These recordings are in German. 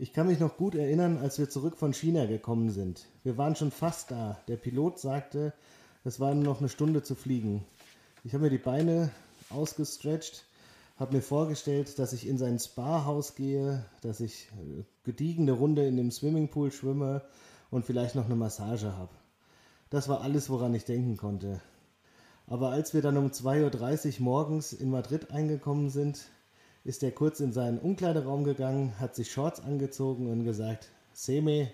Ich kann mich noch gut erinnern, als wir zurück von China gekommen sind. Wir waren schon fast da. Der Pilot sagte, es war nur noch eine Stunde zu fliegen. Ich habe mir die Beine ausgestretcht, habe mir vorgestellt, dass ich in sein Spa-Haus gehe, dass ich äh, gediegene Runde in dem Swimmingpool schwimme und vielleicht noch eine Massage habe. Das war alles, woran ich denken konnte. Aber als wir dann um 2.30 Uhr morgens in Madrid eingekommen sind, ist er kurz in seinen Umkleideraum gegangen, hat sich Shorts angezogen und gesagt, Seme,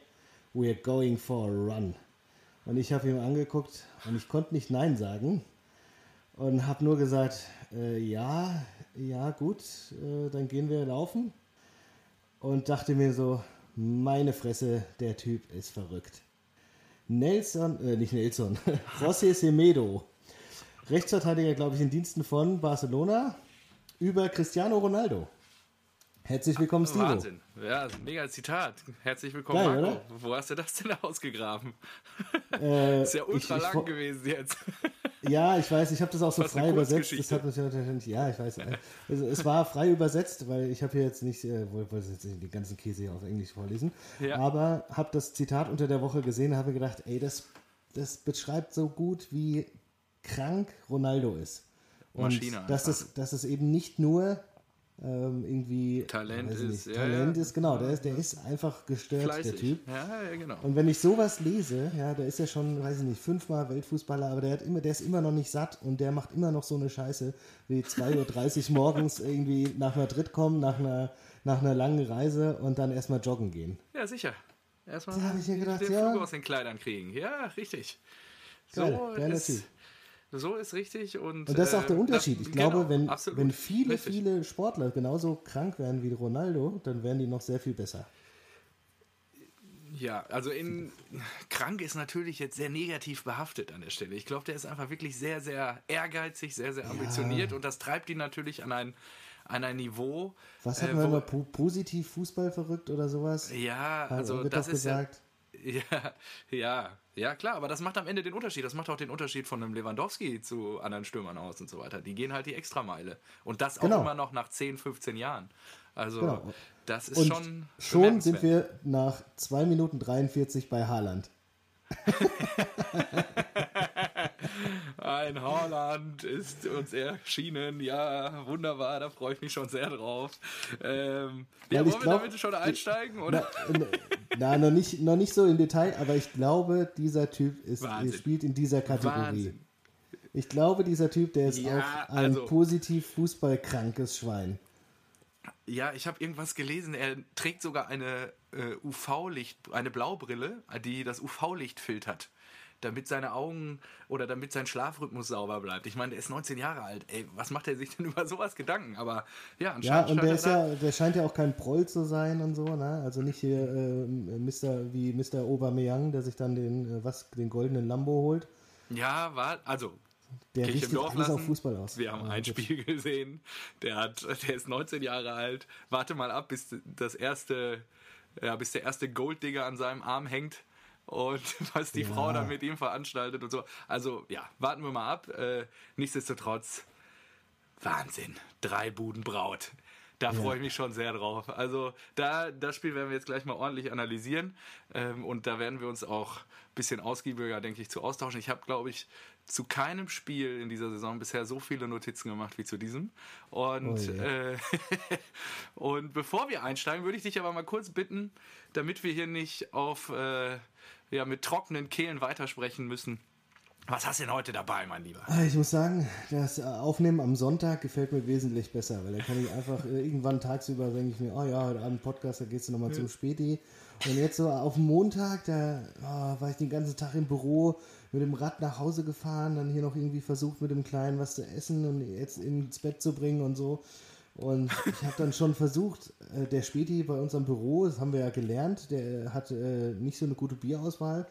we're going for a run. Und ich habe ihm angeguckt und ich konnte nicht Nein sagen und habe nur gesagt, äh, ja, ja gut, äh, dann gehen wir laufen. Und dachte mir so, meine Fresse, der Typ ist verrückt. Nelson, äh, nicht Nelson, José Semedo, Rechtsverteidiger, glaube ich, in Diensten von Barcelona, über Cristiano Ronaldo. Herzlich willkommen, Steve. Wahnsinn. Ja, mega Zitat. Herzlich willkommen, Geil, Marco. Oder? Wo hast du das denn ausgegraben? Äh, ist ja ultra ich, ich, lang gewesen jetzt. Ja, ich weiß, ich habe das auch so Fast frei übersetzt. Das hat natürlich, ja, ich weiß. Also, es war frei übersetzt, weil ich habe hier jetzt nicht, äh, wollte jetzt nicht den ganzen Käse hier auf Englisch vorlesen, ja. aber habe das Zitat unter der Woche gesehen, habe gedacht, ey, das, das beschreibt so gut, wie krank Ronaldo ist. Und Maschine, dass, es, dass es eben nicht nur ähm, irgendwie Talent ist. Ja, Talent ja. ist, genau, der ist, der ist einfach gestört, Fleißig. der Typ. Ja, ja, genau. Und wenn ich sowas lese, ja, der ist ja schon, weiß ich nicht, fünfmal Weltfußballer, aber der hat immer, der ist immer noch nicht satt und der macht immer noch so eine Scheiße wie 2.30 Uhr morgens irgendwie nach Madrid kommen, nach einer, nach einer langen Reise und dann erstmal joggen gehen. Ja, sicher. Erstmal da ich mir gedacht, den ja. Flug aus den Kleidern kriegen. Ja, richtig. Geil, so ist, typ. So ist richtig. Und, und das ist auch der äh, Unterschied. Ich genau, glaube, wenn, wenn viele, richtig. viele Sportler genauso krank werden wie Ronaldo, dann werden die noch sehr viel besser. Ja, also in krank ist natürlich jetzt sehr negativ behaftet an der Stelle. Ich glaube, der ist einfach wirklich sehr, sehr ehrgeizig, sehr, sehr ambitioniert ja. und das treibt ihn natürlich an ein, an ein Niveau. Was hat äh, man immer positiv Fußball verrückt oder sowas? Ja, also das ist gesagt. Ja, ja, ja, klar, aber das macht am Ende den Unterschied. Das macht auch den Unterschied von einem Lewandowski zu anderen Stürmern aus und so weiter. Die gehen halt die Extrameile. Und das genau. auch immer noch nach 10, 15 Jahren. Also, genau. das ist und schon. Schon sind wir nach 2 Minuten 43 bei Haaland. Ein Haaland ist uns erschienen. Ja, wunderbar, da freue ich mich schon sehr drauf. Ähm, ja, wollen wir damit schon einsteigen? Oder? Na, na, noch, nicht, noch nicht so im Detail, aber ich glaube, dieser Typ ist, spielt in dieser Kategorie. Wahnsinn. Ich glaube, dieser Typ, der ist ja, auch ein also, positiv fußballkrankes Schwein. Ja, ich habe irgendwas gelesen. Er trägt sogar eine äh, UV-Licht, eine Blaubrille, die das UV-Licht filtert damit seine Augen oder damit sein Schlafrhythmus sauber bleibt. Ich meine, der ist 19 Jahre alt. Ey, was macht er sich denn über sowas Gedanken? Aber ja, anscheinend. Ja, und der ist ja, der scheint ja auch kein Proll zu sein und so, ne? Also nicht hier äh, Mr. wie Mr. Aubameyang, der sich dann den, äh, was, den goldenen Lambo holt. Ja, war, also der richtet im Dorf alles lassen. auf Fußball aus. Wir haben ja, ein Spiel gesehen. Der hat, der ist 19 Jahre alt. Warte mal ab, bis das erste, ja, bis der erste Golddigger an seinem Arm hängt und was die ja. Frau da mit ihm veranstaltet und so. Also ja, warten wir mal ab. Äh, nichtsdestotrotz, Wahnsinn. Drei Buden Braut. Da ja. freue ich mich schon sehr drauf. Also da, das Spiel werden wir jetzt gleich mal ordentlich analysieren ähm, und da werden wir uns auch ein bisschen ausgiebiger, denke ich, zu austauschen. Ich habe, glaube ich, zu keinem Spiel in dieser Saison bisher so viele Notizen gemacht wie zu diesem. Und, oh äh, und bevor wir einsteigen, würde ich dich aber mal kurz bitten, damit wir hier nicht auf äh, ja, mit trockenen Kehlen weitersprechen müssen. Was hast du denn heute dabei, mein Lieber? Ah, ich muss sagen, das Aufnehmen am Sonntag gefällt mir wesentlich besser, weil da kann ich einfach äh, irgendwann tagsüber denke ich mir, oh ja, heute Abend Podcast, da gehst du nochmal ja. zum Späti. Und jetzt so auf dem Montag, da oh, war ich den ganzen Tag im Büro, mit dem Rad nach Hause gefahren, dann hier noch irgendwie versucht, mit dem Kleinen was zu essen und jetzt ins Bett zu bringen und so. Und ich habe dann schon versucht, äh, der Späti bei uns am Büro, das haben wir ja gelernt, der hat äh, nicht so eine gute Bierauswahl.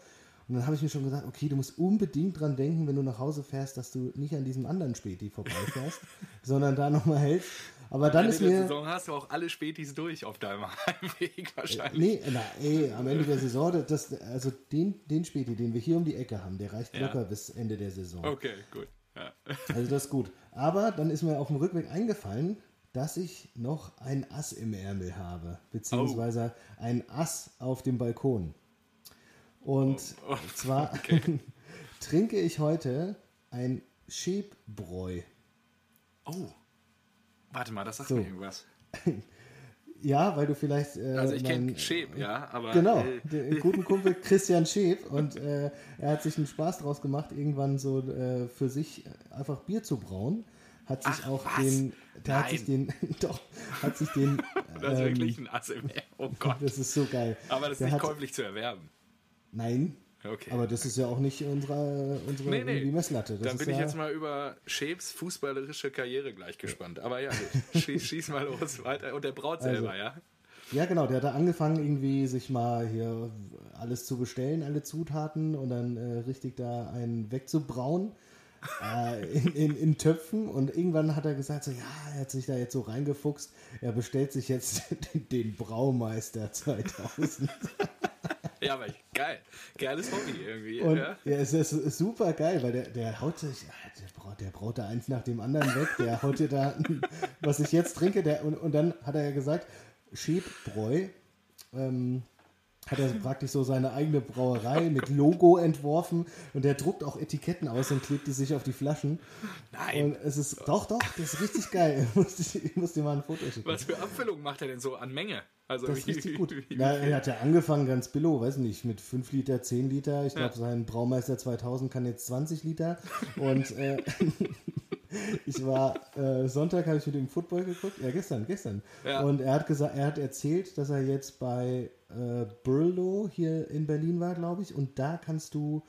Und dann habe ich mir schon gesagt, okay, du musst unbedingt dran denken, wenn du nach Hause fährst, dass du nicht an diesem anderen Späti vorbeifährst, sondern da nochmal hältst. Aber dann ist mir. der Saison hast du auch alle Spätis durch auf deinem Heimweg wahrscheinlich. Nee, na, ey, am Ende der Saison, das, also den, den Späti, den wir hier um die Ecke haben, der reicht ja. locker bis Ende der Saison. Okay, gut. Ja. Also das ist gut. Aber dann ist mir auf dem Rückweg eingefallen, dass ich noch ein Ass im Ärmel habe, beziehungsweise oh. ein Ass auf dem Balkon. Und oh, oh, zwar okay. trinke ich heute ein Schäbbräu. Oh. Warte mal, das sagt so. mir irgendwas. Ja, weil du vielleicht. Äh, also ich kenne Schäb, ja, aber. Genau, äh, den guten Kumpel Christian Schäb und äh, er hat sich einen Spaß draus gemacht, irgendwann so äh, für sich einfach Bier zu brauen. Hat sich Ach, auch was? den. Der Nein. hat sich den. doch, hat sich den. das ist ähm, wirklich ein Ass im Meer. Oh Gott. Das ist so geil. Aber das ist der nicht hat, käuflich zu erwerben. Nein, Okay. Aber das ist ja auch nicht unsere, unsere nee, nee. Messlatte. Das Dann bin ja ich jetzt mal über Schäbs fußballerische Karriere gleich gespannt. Aber ja, schieß, schieß, mal los weiter. Und der braut also, selber, ja? Ja, genau. Der hat da angefangen, irgendwie sich mal hier alles zu bestellen, alle Zutaten und dann äh, richtig da einen wegzubrauen. Äh, in, in, in, Töpfen und irgendwann hat er gesagt, so, ja, er hat sich da jetzt so reingefuchst, er bestellt sich jetzt den Braumeister 2000. ja, aber geil. Geiles Hobby irgendwie. Und, ja. ja, es ist super geil, weil der, der haut sich, der braut, der braut da eins nach dem anderen weg. Der haut dir da, was ich jetzt trinke, der, und, und dann hat er ja gesagt, Schäbbräu, ähm, hat er praktisch so seine eigene Brauerei mit Logo entworfen und der druckt auch Etiketten aus und klebt die sich auf die Flaschen. Nein. Und es ist, doch, doch, das ist richtig geil. Ich muss, ich muss dir mal ein Foto schicken. Was für Abfüllungen macht er denn so an Menge? Also das ist richtig gut. Na, er hat ja angefangen ganz billow, weiß nicht, mit 5 Liter, 10 Liter. Ich glaube, ja. sein Braumeister 2000 kann jetzt 20 Liter. Und äh, ich war, äh, Sonntag habe ich mit ihm Football geguckt. Ja, gestern, gestern. Ja. Und er hat gesagt, er hat erzählt, dass er jetzt bei äh, Burlo hier in Berlin war, glaube ich. Und da kannst du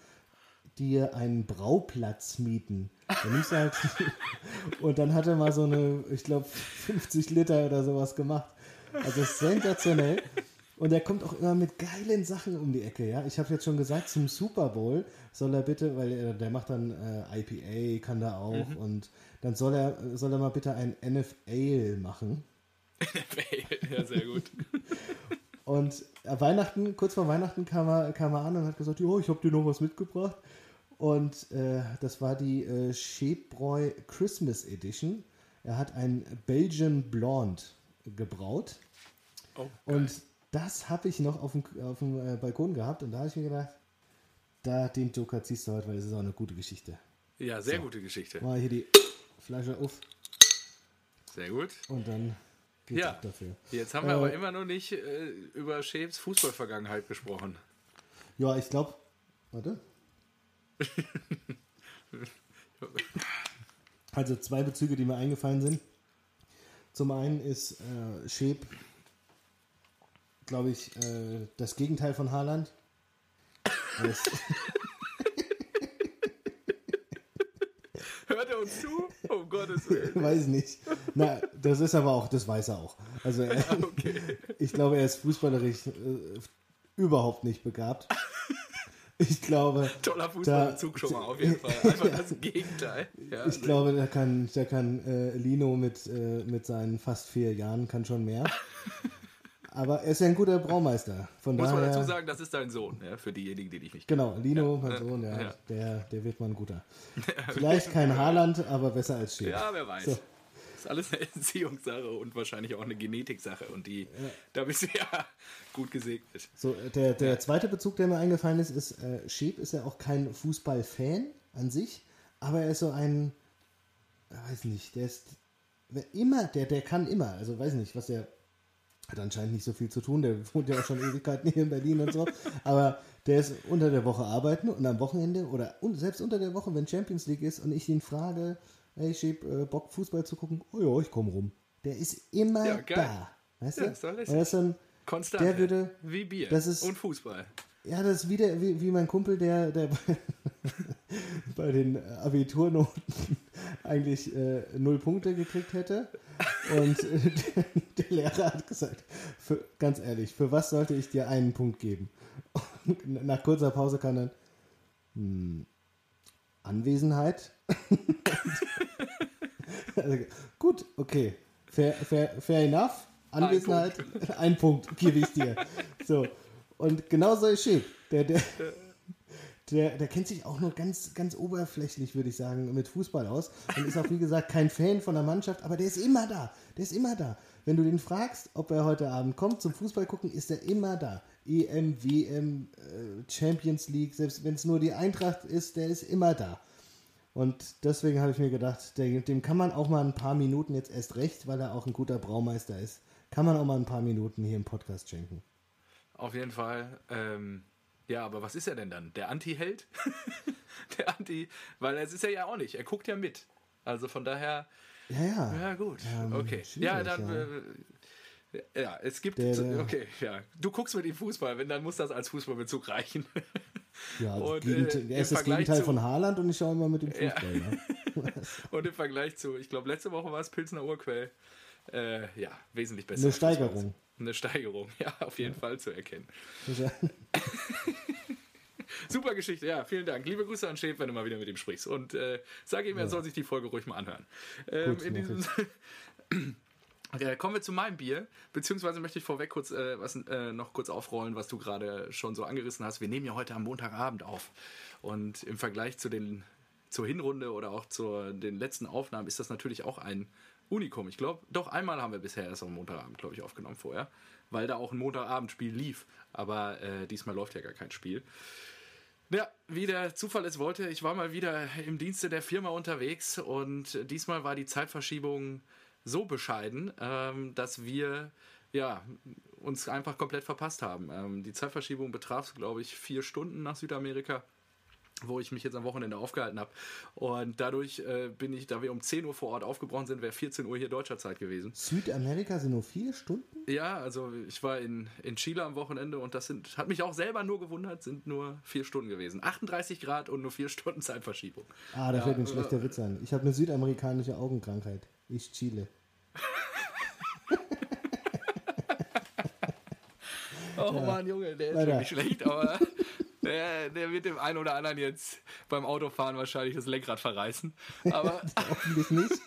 dir einen Brauplatz mieten. Dann halt und dann hat er mal so eine, ich glaube, 50 Liter oder sowas gemacht. Also sensationell. Und er kommt auch immer mit geilen Sachen um die Ecke, ja. Ich habe jetzt schon gesagt, zum Super Bowl soll er bitte, weil er, der macht dann äh, IPA, kann da auch, mhm. und dann soll er, soll er mal bitte ein NFL machen. NFL, ja, sehr gut. und äh, Weihnachten, kurz vor Weihnachten kam er, kam er an und hat gesagt, oh, ich habe dir noch was mitgebracht. Und äh, das war die äh, Chebräu Christmas Edition. Er hat ein Belgian Blonde gebraut. Oh, und das habe ich noch auf dem, auf dem äh, Balkon gehabt und da habe ich mir gedacht, da den Joker ziehst du heute, weil es ist auch eine gute Geschichte. Ja, sehr so. gute Geschichte. Mal hier die Flasche auf. Sehr gut. Und dann geht's ja. ab dafür. Jetzt haben wir äh, aber immer noch nicht äh, über Schäbs Fußballvergangenheit gesprochen. Ja, ich glaube. Warte. also zwei Bezüge, die mir eingefallen sind. Zum einen ist äh, Schäb, glaube ich, äh, das Gegenteil von Haaland. Hört er uns zu? Um Gottes Willen. Weiß nicht. Na, das ist aber auch, das weiß er auch. Also er, okay. ich glaube, er ist fußballerisch äh, überhaupt nicht begabt. Ich glaube. Toller Fußballbezug schon mal auf jeden Fall. Einfach das Gegenteil. Ja, ich glaube, da kann, da kann äh, Lino mit, äh, mit seinen fast vier Jahren kann schon mehr. Aber er ist ja ein guter Braumeister. Von Muss daher, man dazu sagen, das ist dein Sohn, ja, für diejenigen, die dich nicht kennen. Genau, Lino, ja, mein Sohn, ja, ja, Der, der wird mal ein guter. Vielleicht kein Haaland, aber besser als Schiff. Ja, wer weiß. So ist alles eine Entziehungssache und wahrscheinlich auch eine Genetiksache. Und die, da bist du ja gut gesegnet. So, der, der zweite Bezug, der mir eingefallen ist, ist, äh, Schieb ist ja auch kein Fußballfan an sich, aber er ist so ein, weiß nicht, der ist immer, der, der kann immer, also weiß nicht, was der hat anscheinend nicht so viel zu tun, der wohnt ja auch schon Ewigkeiten hier in Berlin und so, aber der ist unter der Woche arbeiten und am Wochenende oder selbst unter der Woche, wenn Champions League ist und ich ihn frage, hey, ich hab äh, Bock Fußball zu gucken, oh ja, ich komme rum. Der ist immer ja, da. Weißt ja, du? Ist ist dann, Konstant. Der würde, wie Bier das ist, und Fußball. Ja, das ist wieder wie, wie mein Kumpel, der, der bei den Abiturnoten eigentlich äh, null Punkte gekriegt hätte. Und äh, der, der, Lehrer hat gesagt, für, ganz ehrlich, für was sollte ich dir einen Punkt geben? Und nach kurzer Pause kann dann hm, Anwesenheit. also, gut, okay. Fair, fair, fair enough. Anwesenheit, ein Punkt, ein Punkt gebe ich dir. So. Und genau so ist Schick. Der, der, der, der kennt sich auch nur ganz, ganz oberflächlich, würde ich sagen, mit Fußball aus und ist auch, wie gesagt, kein Fan von der Mannschaft, aber der ist immer da. Der ist immer da. Wenn du den fragst, ob er heute Abend kommt zum Fußball gucken, ist er immer da. EM, WM, äh, Champions League, selbst wenn es nur die Eintracht ist, der ist immer da. Und deswegen habe ich mir gedacht, dem kann man auch mal ein paar Minuten jetzt erst recht, weil er auch ein guter Braumeister ist, kann man auch mal ein paar Minuten hier im Podcast schenken. Auf jeden Fall. Ähm, ja, aber was ist er denn dann? Der Anti-Held? der Anti, weil es ist er ja auch nicht. Er guckt ja mit. Also von daher. Ja, ja. Ja, gut. Ähm, okay. Ja, dann. Ja. Äh, ja, es gibt. Der, der, okay, ja. Du guckst mit ihm Fußball, wenn, dann muss das als Fußballbezug reichen. Ja, und, äh, er ist das Gegenteil zu, von Haaland und ich schaue immer mit dem Fußball. Ja. Ja. und im Vergleich zu, ich glaube, letzte Woche war es Pilsner Urquell. Äh, ja, wesentlich besser. Eine Steigerung. Eine Steigerung, ja, auf jeden ja. Fall zu erkennen. Super Geschichte, ja, vielen Dank. Liebe Grüße an Schäf, wenn du mal wieder mit ihm sprichst. Und äh, sag ihm, er soll sich die Folge ruhig mal anhören. Ähm, Gut, in diesem äh, kommen wir zu meinem Bier, beziehungsweise möchte ich vorweg kurz äh, was, äh, noch kurz aufrollen, was du gerade schon so angerissen hast. Wir nehmen ja heute am Montagabend auf und im Vergleich zu den zur Hinrunde oder auch zu den letzten Aufnahmen ist das natürlich auch ein Unikum. Ich glaube, doch einmal haben wir bisher erst am Montagabend, glaube ich, aufgenommen vorher, weil da auch ein Montagabendspiel lief. Aber äh, diesmal läuft ja gar kein Spiel. Ja, wie der Zufall es wollte, ich war mal wieder im Dienste der Firma unterwegs und diesmal war die Zeitverschiebung so bescheiden, ähm, dass wir ja, uns einfach komplett verpasst haben. Ähm, die Zeitverschiebung betraf, glaube ich, vier Stunden nach Südamerika wo ich mich jetzt am Wochenende aufgehalten habe. Und dadurch äh, bin ich, da wir um 10 Uhr vor Ort aufgebrochen sind, wäre 14 Uhr hier deutscher Zeit gewesen. Südamerika sind nur vier Stunden? Ja, also ich war in, in Chile am Wochenende und das sind, hat mich auch selber nur gewundert, sind nur vier Stunden gewesen. 38 Grad und nur vier Stunden Zeitverschiebung. Ah, da ja, fällt mir ein schlechter äh, Witz an. Ich habe eine südamerikanische Augenkrankheit. Ich Chile. oh ja. Mann, Junge, der ist Weiter. wirklich schlecht, aber der, der, wird dem einen oder anderen jetzt beim Autofahren wahrscheinlich das Lenkrad verreißen. Aber hoffentlich nicht.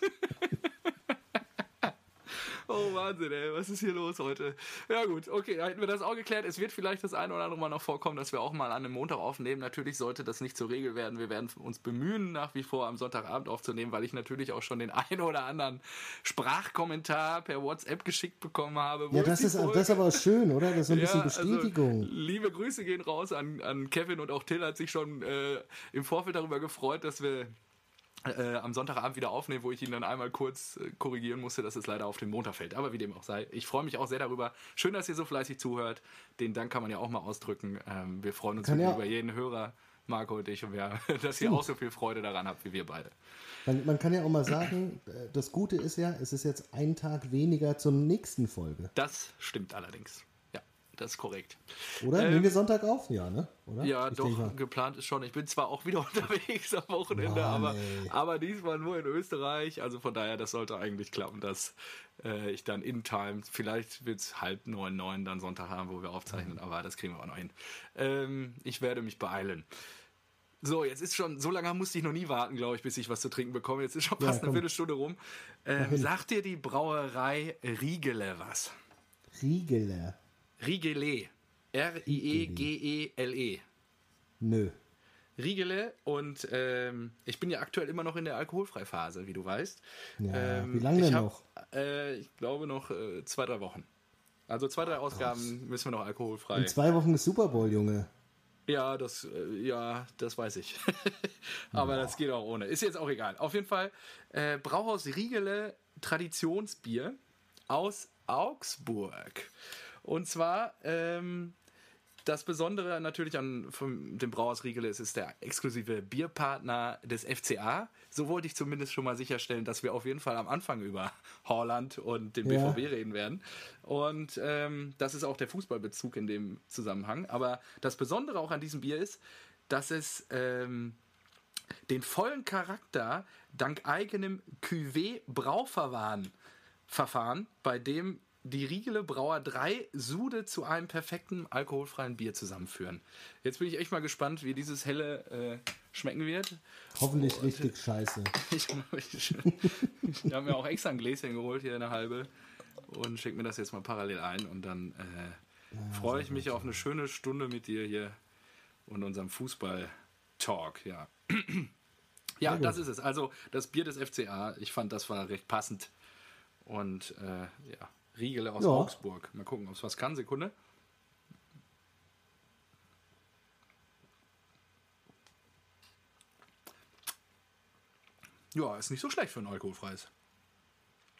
Oh Wahnsinn, ey, was ist hier los heute? Ja gut, okay, da hätten wir das auch geklärt. Es wird vielleicht das eine oder andere Mal noch vorkommen, dass wir auch mal an einem Montag aufnehmen. Natürlich sollte das nicht zur Regel werden. Wir werden uns bemühen, nach wie vor am Sonntagabend aufzunehmen, weil ich natürlich auch schon den einen oder anderen Sprachkommentar per WhatsApp geschickt bekommen habe. Ja, das ist, das ist aber schön, oder? Das ist ein ja, bisschen also, Bestätigung. Also, liebe Grüße gehen raus an, an Kevin und auch Till hat sich schon äh, im Vorfeld darüber gefreut, dass wir äh, am Sonntagabend wieder aufnehmen, wo ich ihn dann einmal kurz äh, korrigieren musste, dass es leider auf den Montag fällt. Aber wie dem auch sei, ich freue mich auch sehr darüber. Schön, dass ihr so fleißig zuhört. Den Dank kann man ja auch mal ausdrücken. Ähm, wir freuen uns ja. über jeden Hörer, Marco und ich, und wir, dass ihr auch so viel Freude daran habt wie wir beide. Man, man, kann ja auch mal sagen, äh, das Gute ist ja, es ist jetzt ein Tag weniger zur nächsten Folge. Das stimmt allerdings das ist korrekt. Oder? Ähm, Nehmen wir Sonntag auf? Ja, ne? Oder? Ja, ich doch, geplant ist schon. Ich bin zwar auch wieder unterwegs am Wochenende, Mann, aber, aber diesmal nur in Österreich. Also von daher, das sollte eigentlich klappen, dass äh, ich dann in Time, vielleicht wird es halb neun, neun dann Sonntag haben, wo wir aufzeichnen, mhm. aber das kriegen wir auch noch hin. Ähm, ich werde mich beeilen. So, jetzt ist schon, so lange musste ich noch nie warten, glaube ich, bis ich was zu trinken bekomme. Jetzt ist schon fast ja, eine Viertelstunde rum. Ähm, sagt dir die Brauerei Riegele was? Riegele? Riegele. R-I-E-G-E-L-E. -E. Nö. Riegele und ähm, ich bin ja aktuell immer noch in der Alkoholfreiphase, wie du weißt. Ja, ähm, wie lange denn hab, noch? Äh, ich glaube noch äh, zwei, drei Wochen. Also zwei, drei Ausgaben Krass. müssen wir noch alkoholfrei. In zwei Wochen ist Super Bowl, Junge. Ja, das, äh, ja, das weiß ich. Aber Boah. das geht auch ohne. Ist jetzt auch egal. Auf jeden Fall äh, Brauhaus Riegele Traditionsbier aus Augsburg. Und zwar, ähm, das Besondere natürlich an dem Brauhaus Riegele ist, ist der exklusive Bierpartner des FCA. So wollte ich zumindest schon mal sicherstellen, dass wir auf jeden Fall am Anfang über Holland und den BVB ja. reden werden. Und ähm, das ist auch der Fußballbezug in dem Zusammenhang. Aber das Besondere auch an diesem Bier ist, dass es ähm, den vollen Charakter dank eigenem Cuvée-Brauverfahren Verfahren, bei dem die Riegele Brauer drei Sude zu einem perfekten alkoholfreien Bier zusammenführen. Jetzt bin ich echt mal gespannt, wie dieses helle äh, schmecken wird. Hoffentlich Und, richtig scheiße. Ich, ich, ich habe mir auch extra ein Gläschen geholt, hier eine halbe. Und schicke mir das jetzt mal parallel ein. Und dann äh, ja, freue ich mich auf eine schöne Stunde mit dir hier und unserem Fußball Talk, ja. ja, das ist es. Also das Bier des FCA, ich fand, das war recht passend. Und äh, ja, Riegele aus Ja. Augsburg. Mal gucken, ob es was kann. Sekunde. Ja, ist nicht so schlecht für ein alkoholfreies.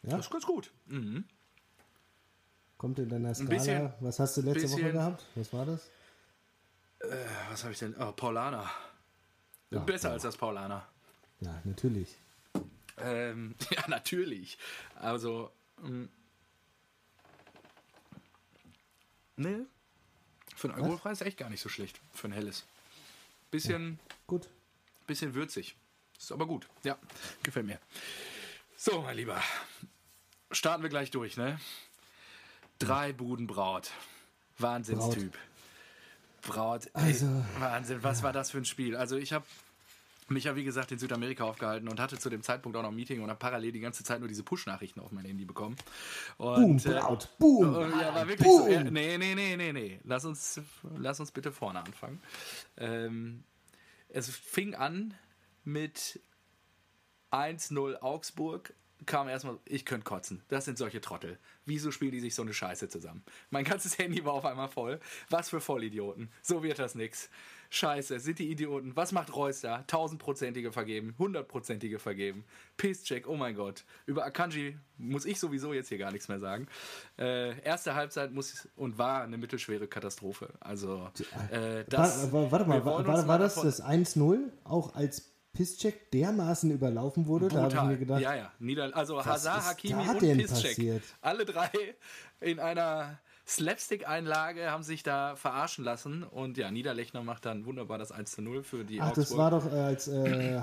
Ja? Das ist ganz gut. Mhm. Kommt in deiner Skala. bisschen- Was hast du letzte Woche bisschen- gehabt? Was war das? Was habe ich denn? Oh, Paulaner. Ja, Besser ja. als das Paulaner. Ja, natürlich. Ähm, ja, natürlich. Also, ähm, ne, für ein Alkoholfrei ist echt gar nicht so schlecht. Für ein helles. Bisschen, Gut. bisschen würzig. Ist aber gut. Ja, gefällt mir. So, mein Lieber. Starten wir gleich durch, ne? Drei Buden Braut. Wahnsinnstyp. Braut. ey, Also- Wahnsinn. Was war das für ein Spiel? Also, ich habe mich ja, wie gesagt, in Südamerika aufgehalten und hatte zu dem Zeitpunkt auch noch ein Meeting und habe parallel die ganze Zeit nur diese Push-Nachrichten auf mein Handy bekommen. Boom, Und, äh, Braut, boom. Oh, ja, war wirklich so. boom. Ja, nee, nee, nee, nee, nee. Lass uns, lass uns bitte vorne anfangen. Ähm, es fing an mit 1-0 Augsburg. Kam erstmal, ich könnte kotzen. Das sind solche Trottel. Wieso spielen die sich so eine Scheiße zusammen? Mein ganzes Handy war auf einmal voll. Was für Vollidioten. So wird das nix. Scheiße, sind die Idioten. Was macht Reus da? Tausendprozentige vergeben, hundertprozentige vergeben. Pisscheck, oh mein Gott. Über Akanji muss ich sowieso jetzt hier gar nichts mehr sagen. Äh, erste Halbzeit muss und war eine mittelschwere Katastrophe. Also, äh, das. War, war, warte mal, war, war, mal das das 1-0 auch als Pisscheck dermaßen überlaufen wurde? Da habe ich Brutal. mir gedacht, ja, ja. Nieder also Hazard, Hakimi und Piszczek. passiert? Alle drei in einer Slapstick-Einlage haben sich da verarschen lassen. Und ja, Niederlechner macht dann wunderbar das 1 zu 0 für die ach, das Augsburg. war doch äh, als äh,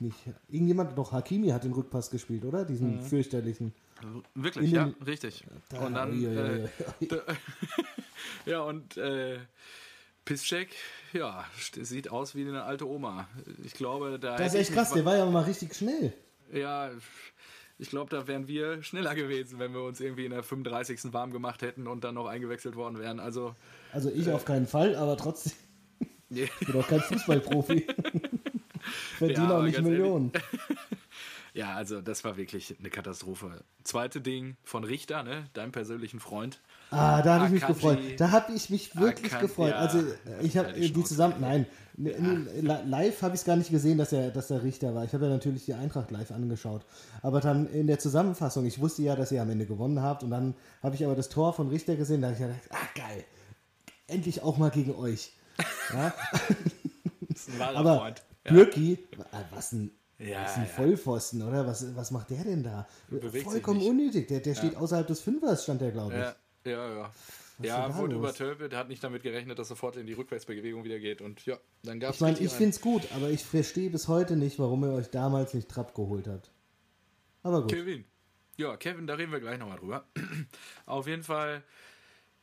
nicht, irgendjemand, doch Hakimi hat den Rückpass gespielt, oder? Diesen Mhm. fürchterlichen. Wirklich, ja, richtig. Da- und dann, ui, ui, ui, äh, da- ja, und äh, Piszczek, ja, sieht aus wie eine alte Oma. Ich glaube, da Das ist echt krass, der war ja mal richtig schnell. Ja, ich glaube, da wären wir schneller gewesen, wenn wir uns irgendwie in der 35. warm gemacht hätten und dann noch eingewechselt worden wären. Also, Also Äh. ich auf keinen Fall, aber trotzdem, ich bin doch kein Fußballprofi. Verdiene Ja, auch nicht. Millionen. ja, also das war wirklich eine Katastrophe. Zweite Ding von Richter, ne, deinem persönlichen Freund. Ah, da habe ich mich gefreut. Da habe ich mich wirklich Akan- gefreut. ja, also äh, ich habe ja, die die, zusammen, nein, n- n- li- live habe ich es gar nicht gesehen, dass er, dass er Richter war. Ich habe ja natürlich die Eintracht live angeschaut. Aber dann in der Zusammenfassung, ich wusste ja, dass ihr am Ende gewonnen habt und dann habe ich aber das Tor von Richter gesehen, da habe ich gedacht, ah geil, endlich auch mal gegen euch. Ja, Das ist ein wahrer aber Freund. Ja. Bürki, ah, was ein, Ja, was ein ja. Vollpfosten, oder? Was, was macht der denn da? Bewegt Vollkommen unnötig. Der, der steht außerhalb des Fünfers, stand der, glaube ich. Ja, ja, ja. ist Ja, wurde übertölpelt, hat nicht damit gerechnet, dass sofort in die Rückwärtsbewegung wieder geht. Und ja, dann gab es Ich meine, ich finde es gut, aber ich verstehe bis heute nicht, warum ihr euch damals nicht Trapp geholt habt. Aber gut. Kevin. Ja, Kevin, da reden wir gleich nochmal drüber. Auf jeden Fall,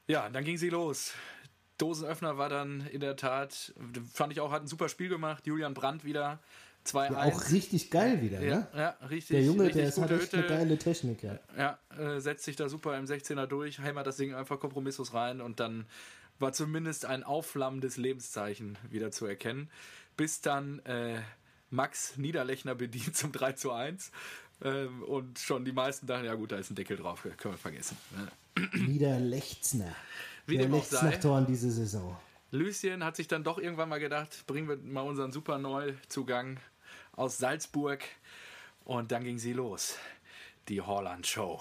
ja, dann ging sie los. Dosenöffner war dann in der Tat, fand ich auch, hat ein super Spiel gemacht. Julian Brandt wieder 2-1. Ja, auch richtig geil wieder, ja, ne? ja, richtig. Der Junge, richtig der ist, hat echt eine Hütte. geile Technik, ja. Ja, äh, setzt sich da super im 16er durch, hämmert das Ding einfach kompromisslos rein und dann war zumindest ein aufflammendes Lebenszeichen wieder zu erkennen. Bis dann äh, Max Niederlechner bedient zum 3 zu 1. Ähm, und schon die meisten dachten, ja gut, da ist ein Deckel drauf, können wir vergessen. Ne? Niederlechzner. Wie Der. Lechtsnach-Toren diese Saison. Lucien hat sich dann doch irgendwann mal gedacht, bringen wir mal unseren super Neuzugang aus Salzburg. Und dann ging sie los. Die Holland Show.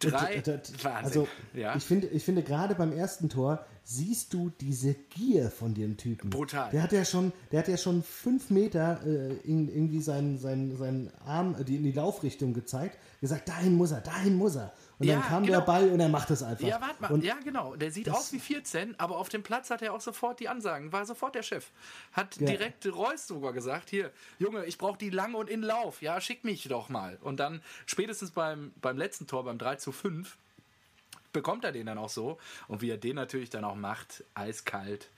Drei, D- d- d- Wahnsinn. Also, ja. ich, finde, ich finde, gerade beim ersten Tor siehst du diese Gier von dem Typen. Brutal. Der hat ja schon, der hat ja schon fünf Meter äh, in, irgendwie seinen, seinen, seinen Arm äh, die, in die Laufrichtung gezeigt, gesagt, dahin muss er, dahin muss er. Und Ja, dann kam genau. der Ball und er macht es einfach. Ja, warte mal. Und ja, genau. Der sieht aus wie 14, aber auf dem Platz hat er auch sofort die Ansagen. War sofort der Chef. Hat Ja. direkt Reus sogar gesagt: Hier, Junge, ich brauche die lang und in Lauf. Ja, schick mich doch mal. Und dann spätestens beim, beim letzten Tor, beim 3 zu 5, bekommt er den dann auch so. Und wie er den natürlich dann auch macht, eiskalt.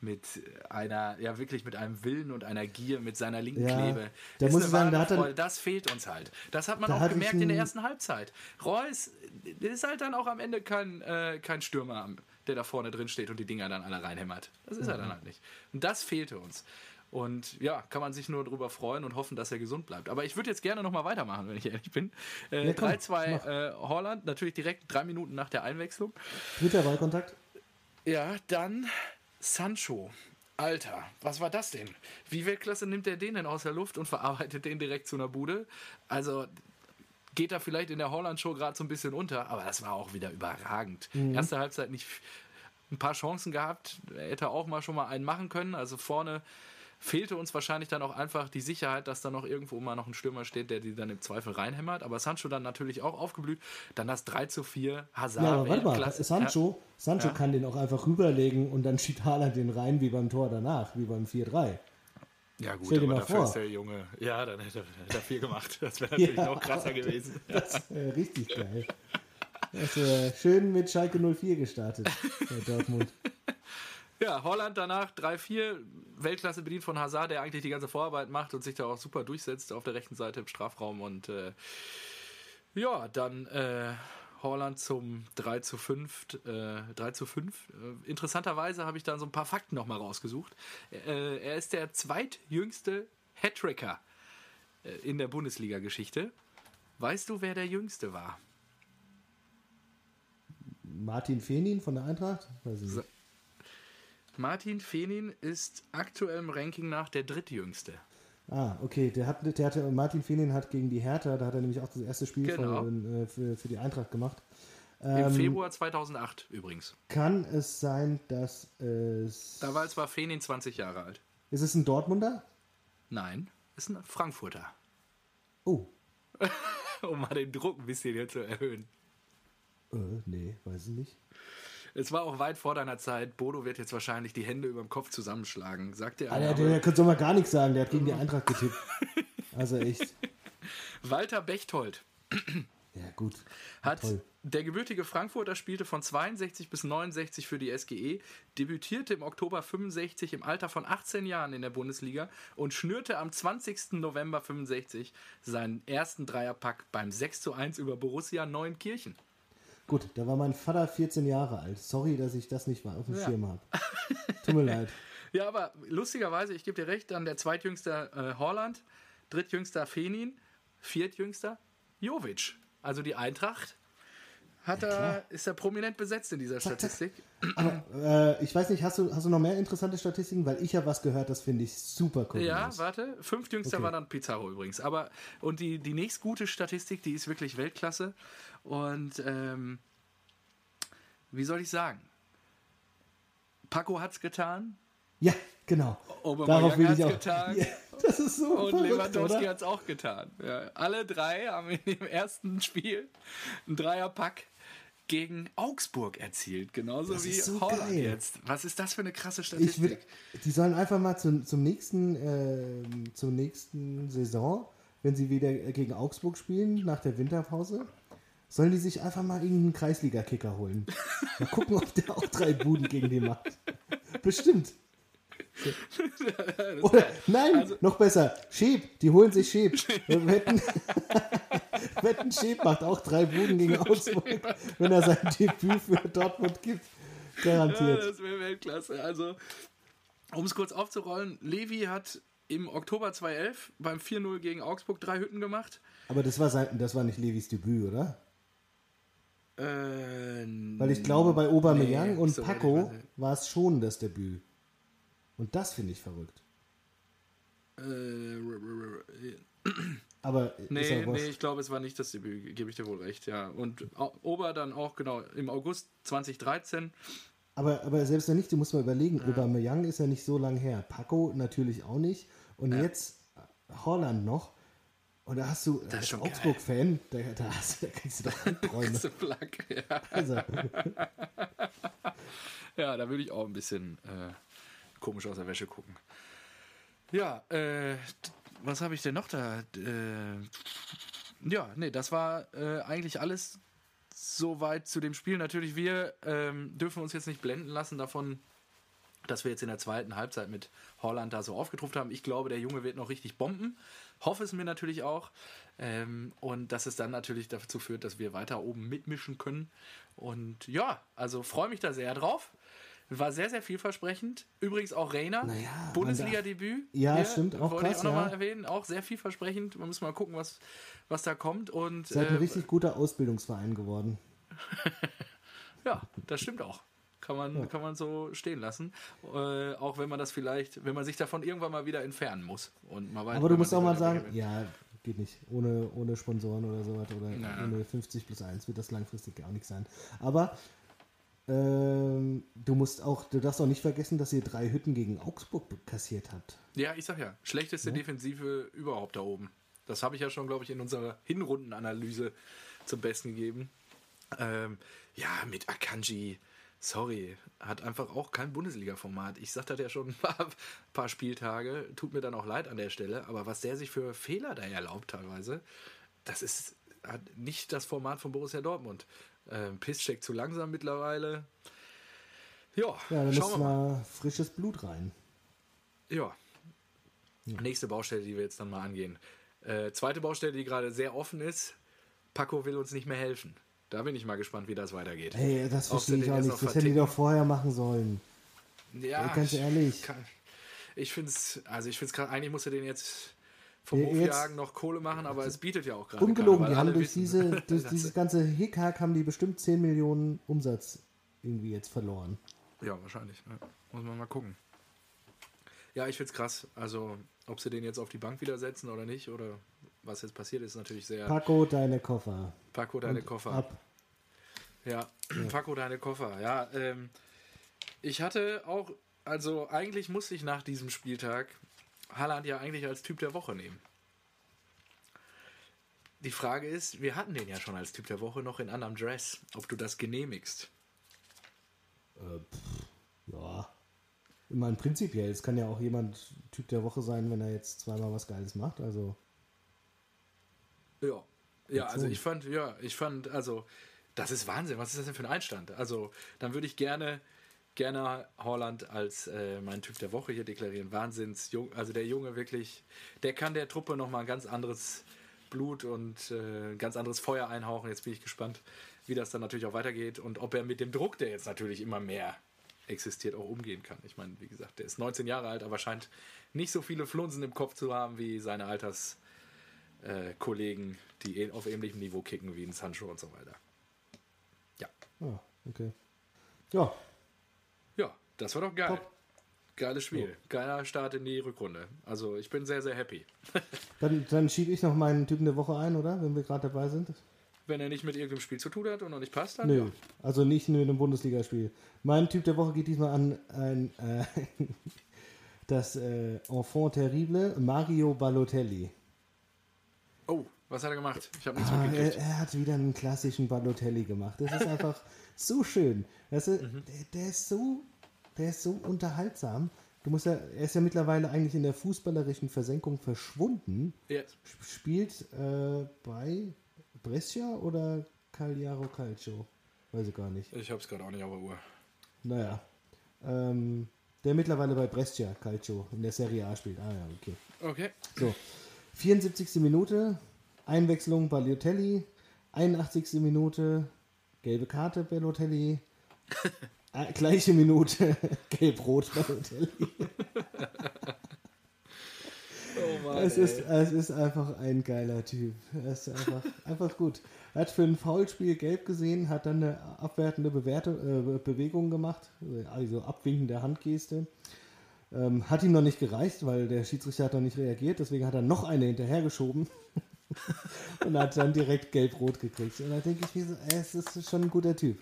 Mit einer, ja wirklich mit einem Willen und einer Gier, mit seiner linken Ja, Klebe. da Ist muss ich sagen, da hat er- das fehlt uns halt. Das hat man Da auch gemerkt in der ersten Halbzeit. Reus ist halt dann auch am Ende kein, äh, kein Stürmer, der da vorne drin steht und die Dinger dann alle reinhämmert. Das ist er dann halt nicht. Und das fehlte uns. Und ja, kann man sich nur darüber freuen und hoffen, dass er gesund bleibt. Aber ich würde jetzt gerne nochmal weitermachen, wenn ich ehrlich bin. Äh, Ja, komm, 3-2 äh, Holland, natürlich direkt drei Minuten nach der Einwechslung. Dritter Ballkontakt. Ja, dann Sancho. Alter, was war das denn? Wie Weltklasse nimmt er den denn aus der Luft und verarbeitet den direkt zu einer Bude? Also geht er vielleicht in der Holland-Show gerade so ein bisschen unter, aber das war auch wieder überragend. Erste Halbzeit nicht ein paar Chancen gehabt, er hätte auch mal schon mal einen machen können. Also vorne fehlte uns wahrscheinlich dann auch einfach die Sicherheit, dass da noch irgendwo mal noch ein Stürmer steht, der die dann im Zweifel reinhämmert. Aber Sancho dann natürlich auch aufgeblüht. Dann das 3 zu 4, Hazard. Ja, aber warte mal, Weltklasse. Sancho, Sancho Ja. kann den auch einfach rüberlegen und dann schiebt Haaland den rein wie beim Tor danach, wie beim 4-3. Ja gut, aber mal dafür vor. ist der Junge. Ja, dann hätte, er viel gemacht. Das wäre natürlich Ja. noch krasser gewesen. Das äh, richtig geil. Das äh, schön mit Schalke 04 gestartet bei Dortmund. Ja, Holland danach 3-4, Weltklasse bedient von Hazard, der eigentlich die ganze Vorarbeit macht und sich da auch super durchsetzt auf der rechten Seite im Strafraum. Und äh, ja, dann äh, Holland zum 3 zu 5. Äh, 3 zu 5. Äh, interessanterweise habe ich da so ein paar Fakten nochmal rausgesucht. Äh, er ist der zweitjüngste Hattricker äh, in der Bundesliga-Geschichte. Weißt du, wer der Jüngste war? Martin Fenin von der Eintracht? Weiß ich nicht. Martin Fenin ist aktuell im Ranking nach der drittjüngste. Ah, okay. Der hat, der hatte, Martin Fenin hat gegen die Hertha, da hat er nämlich auch das erste Spiel Genau. von, äh, für, für die Eintracht gemacht. Im Ähm, Februar 2008 übrigens. Kann es sein, dass es. Da war Fenin 20 Jahre alt. Ist es ein Dortmunder? Nein, ist ein Frankfurter. Oh. Um mal den Druck ein bisschen hier zu erhöhen. Äh, nee, weiß ich nicht. Es war auch weit vor deiner Zeit. Bodo wird jetzt wahrscheinlich die Hände über dem Kopf zusammenschlagen. Sagt dir Ah, einer, der, der, der soll mal gar nichts sagen, der hat gegen die Eintracht getippt. Also echt. Walter Bechtold Ja, gut. hat Toll. der gebürtige Frankfurter spielte von 62 bis 69 für die SGE, debütierte im Oktober 65 im Alter von 18 Jahren in der Bundesliga und schnürte am 20. November 65 seinen ersten Dreierpack beim 6 zu 1 über Borussia Neunkirchen. Gut, da war mein Vater 14 Jahre alt. Sorry, dass ich das nicht mal auf dem Ja. Schirm habe. Tut mir leid. Ja, aber lustigerweise, ich gebe dir recht, dann der zweitjüngste äh, Holland, drittjüngster Fenin, viertjüngster Jovic. Also die Eintracht hat er, ist er prominent besetzt in dieser. Statistik. Aber äh, ich weiß nicht, hast du, hast du noch mehr interessante Statistiken? Weil ich habe was gehört, das finde ich super cool. Ja, warte. Fünftjüngster Okay. war dann Pizarro übrigens. Aber und die, die nächstgute Statistik, die ist wirklich Weltklasse. Und ähm, wie soll ich sagen? Paco hat's getan, Ja, genau. Aubameyang Darauf will ich auch. getan. Ja, das ist so und verrückt, Lewandowski oder? hat's auch getan. Ja, alle drei haben in dem ersten Spiel einen Dreierpack gegen Augsburg erzielt. Genauso Das wie so Holland geil. jetzt. Was ist das für eine krasse Ich Statistik? will, die sollen einfach mal zum, zum nächsten, äh, zur nächsten Saison, wenn sie wieder gegen Augsburg spielen, nach der Winterpause, sollen die sich einfach mal irgendeinen Kreisliga-Kicker holen. Mal gucken, ob der auch drei Buden gegen die macht. Bestimmt. Oder, nein, Also- noch besser. Schäb, die holen sich Schäb. Wetten, Wetten Schäb macht auch drei Buden gegen Augsburg, wenn er sein Debüt für Dortmund gibt. Ja, Garantiert. das wäre Weltklasse. Also, um es kurz aufzurollen, Levi hat im Oktober 2011 beim 4-0 gegen Augsburg drei Hütten gemacht. Aber das war, sein, das war nicht Levis Debüt, oder? Äh, Weil ich glaube, bei Aubameyang nee, und ich Paco war es schon das Debüt. Und das finde ich verrückt. Äh, Aber nee, ja nee, ich glaube, es war nicht das Debüt, gebe ich dir wohl recht, ja. Und Ober dann auch, genau, im August 2013. Aber, aber selbst wenn nicht, du musst mal überlegen, Aubameyang ist ja nicht so lang her. Paco natürlich auch nicht. Und jetzt Holland noch. Und da hast du ist als. Augsburg-Fan, da, da, hast- da kriegst du doch Träume. Plug, ja. Also, Ja, da würde ich auch ein bisschen äh, komisch aus der Wäsche gucken. Ja, äh, was habe ich denn noch da? Äh, ja, nee, das war äh, eigentlich alles soweit zu dem Spiel. Natürlich, wir ähm, dürfen uns jetzt nicht blenden lassen davon, dass wir jetzt in der zweiten Halbzeit mit Holland da so aufgetrumpft haben. Ich glaube, der Junge wird noch richtig bomben. Hoffe es mir natürlich auch. Ähm, und dass es dann natürlich dazu führt, dass wir weiter oben mitmischen können. Und ja, also freue mich da sehr drauf. War sehr, sehr vielversprechend. Übrigens auch Reiner, Naja, Bundesliga-Debüt. Ja, Hier stimmt, auch wollte krass, ich auch nochmal ja. erwähnen. Auch sehr vielversprechend. Man muss mal gucken, was, was da kommt. Und Seid ein äh, richtig guter Ausbildungsverein geworden. ja, das stimmt auch. Kann man, kann man so stehen lassen. Äh, auch wenn man das vielleicht, wenn man sich davon irgendwann mal wieder entfernen muss. Und man weiß, Aber du musst auch mal weiter- sagen, ja, geht nicht. Ohne, ohne Sponsoren oder sowas oder Ja. ohne 50 plus 1 wird das langfristig auch nicht sein. Aber ähm, du musst auch, du darfst auch nicht vergessen, dass ihr drei Hütten gegen Augsburg kassiert habt. Ja, ich sag ja, schlechteste Defensive überhaupt da oben. Das habe ich ja schon, glaube ich, in unserer Hinrundenanalyse zum Besten gegeben. Ähm, ja, mit Akanji, sorry, hat einfach auch kein Bundesliga-Format. Ich sagte das ja schon ein paar, paar Spieltage, tut mir dann auch leid an der Stelle, aber was der sich für Fehler da erlaubt teilweise, das ist nicht das Format von Borussia Dortmund. Ähm, Pisscheck zu langsam mittlerweile. Ja, Ja, da muss schauen wir mal. mal frisches Blut rein. Ja. Nächste Baustelle, die wir jetzt dann mal angehen. Äh, zweite Baustelle, die gerade sehr offen ist. Paco will uns nicht mehr helfen. Da bin ich mal gespannt, wie das weitergeht. Hey, das verstehe ich auch nicht. Das hätten die verticken. doch vorher machen sollen. Ja, Ey, ganz ehrlich. kann- Ich finde es, also ich finde es gerade, eigentlich musst du den jetzt vom Ja, Hof jetzt- jagen, noch Kohle machen, aber es bietet ja auch gerade. Ungelogen, die haben durch, wissen, diese, durch dieses ganze Hickhack haben die bestimmt 10 Millionen Umsatz irgendwie jetzt verloren. Ja, wahrscheinlich. Ja. Muss man mal gucken. Ja, ich finde es krass. Also, ob sie den jetzt auf die Bank wieder setzen oder nicht, oder was jetzt passiert, ist natürlich sehr. Paco, deine Koffer. Paco, deine Koffer. Ab. Ja, Paco, deine Koffer. Ja, ähm, ich hatte auch, also eigentlich musste ich nach diesem Spieltag Haaland ja eigentlich als Typ der Woche nehmen. Die Frage ist, wir hatten den ja schon als Typ der Woche noch in anderem Dress, ob du das genehmigst. Ja. Ich meine, prinzipiell, es kann ja auch jemand Typ der Woche sein, wenn er jetzt zweimal was Geiles macht. Also, Ja. Ja, also ich fand, ja, ich fand, also, das ist Wahnsinn. Was ist das denn für ein Einstand? Also, dann würde ich gerne, gerne Holland als äh, mein Typ der Woche hier deklarieren. Wahnsinns, also der Junge wirklich, der kann der Truppe nochmal ein ganz anderes Blut und äh, ein ganz anderes Feuer einhauchen. Jetzt bin ich gespannt, wie das dann natürlich auch weitergeht und ob er mit dem Druck, der jetzt natürlich immer mehr existiert, auch umgehen kann. Ich meine, wie gesagt, der ist 19 Jahre alt, aber scheint nicht so viele Flunsen im Kopf zu haben wie seine Alters äh, die eh- auf ähnlichem Niveau kicken wie ein Sancho und so weiter. Ja. ah, okay. Ja, das war doch geil. Top. Geiles Spiel. Geiler Start in die Rückrunde. Also ich bin sehr, sehr happy. dann, dann schiebe ich noch meinen Typen der Woche ein, oder? Wenn wir gerade dabei sind. Wenn er nicht mit irgendeinem Spiel zu tun hat und noch nicht passt, dann Nö, ja. also nicht nur in einem Bundesligaspiel. Mein Typ der Woche geht diesmal an ein, äh, das äh, Enfant terrible Mario Balotelli. Oh, was hat er gemacht? Ich habe nichts Ah, er, er hat wieder einen klassischen Balotelli gemacht. Das ist einfach so schön. Weißt du, Mhm. der, der ist so, der ist so unterhaltsam. Du musst ja, er ist ja mittlerweile eigentlich in der fußballerischen Versenkung verschwunden. Sp- Spielt äh, bei Brescia oder Cagliaro Calcio? Weiß ich gar nicht. Ich habe es gerade auch nicht auf der Uhr. Naja. Ähm, der mittlerweile bei Brescia Calcio in der Serie A spielt. Ah ja, okay. Okay. So. 74. Minute, Einwechslung Balotelli. 81. Minute, gelbe Karte Balotelli. äh, gleiche Minute, gelb-rot Balotelli. Oh Mann, Es ist, es ist einfach ein geiler Typ. Er ist einfach, einfach gut. Er hat für ein Foulspiel gelb gesehen, hat dann eine abwertende Bewerte, äh, Bewegung gemacht, also abwinkende Handgeste. Ähm, hat ihm noch nicht gereicht, weil der Schiedsrichter hat noch nicht reagiert, deswegen hat er noch eine hinterhergeschoben und hat dann direkt gelb-rot gekriegt. Und da denke ich mir so, ey, es ist schon ein guter Typ.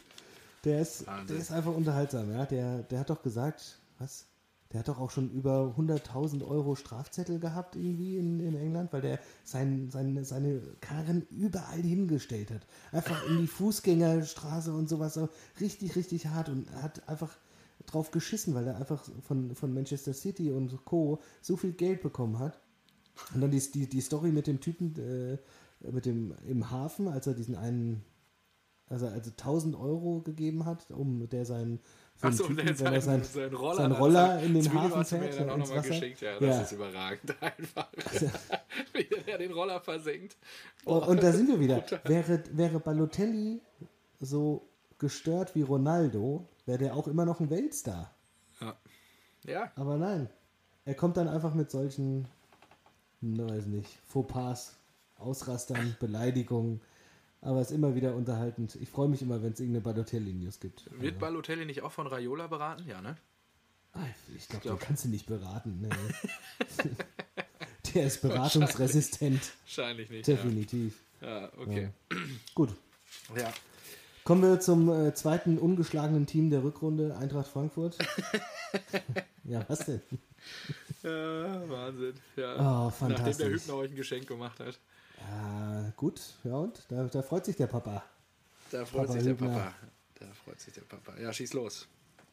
Der ist, Wahnsinn. der ist einfach unterhaltsam, ja. Der, der hat doch gesagt, was? Der hat doch auch schon über 100.000 Euro Strafzettel gehabt irgendwie in, in England, weil der sein, sein, seine Karren überall hingestellt hat. Einfach in die Fußgängerstraße und sowas. So richtig, richtig hart und hat einfach drauf geschissen, weil er einfach von, von Manchester City und Co. so viel Geld bekommen hat. Und dann die, die, die Story mit dem Typen äh, mit dem im Hafen, als er diesen einen, also, also 1000 Euro gegeben hat, um der sein für Achso, den der Typen, wenn er sein, sein, sein Roller, sein Roller in den Hafen du mir fährt, dann auch nochmal geschickt. Ja, das Ja. ist überragend. Einfach. Wie er den Roller versenkt. Oh, und da sind wir wieder. Wäre, wäre Balotelli so gestört wie Ronaldo, wäre der auch immer noch ein Weltstar. Ja. Ja. Aber nein, er kommt dann einfach mit solchen, ne, weiß nicht, Fauxpas, Ausrastern, Beleidigungen. Aber es ist immer wieder unterhaltend. Ich freue mich immer, wenn es irgendeine Balotelli-News gibt. Wird Balotelli nicht auch von Raiola beraten? Ja, ne? Ah, Ich glaube, den kannst du nicht beraten. Nee. Der ist beratungsresistent. Wahrscheinlich nicht. Definitiv. Ja, ja okay. Gut. Ja. Kommen wir zum äh, zweiten ungeschlagenen Team der Rückrunde, Eintracht Frankfurt. ja, was denn? Ja, Wahnsinn. Ja. Oh, Nachdem der fantastisch. Hübner euch ein Geschenk gemacht hat. Ja, gut. Ja, und? Da, da freut sich der Papa. Da freut Papa sich der Hübner. Papa. Da freut sich der Papa. Ja, schieß los.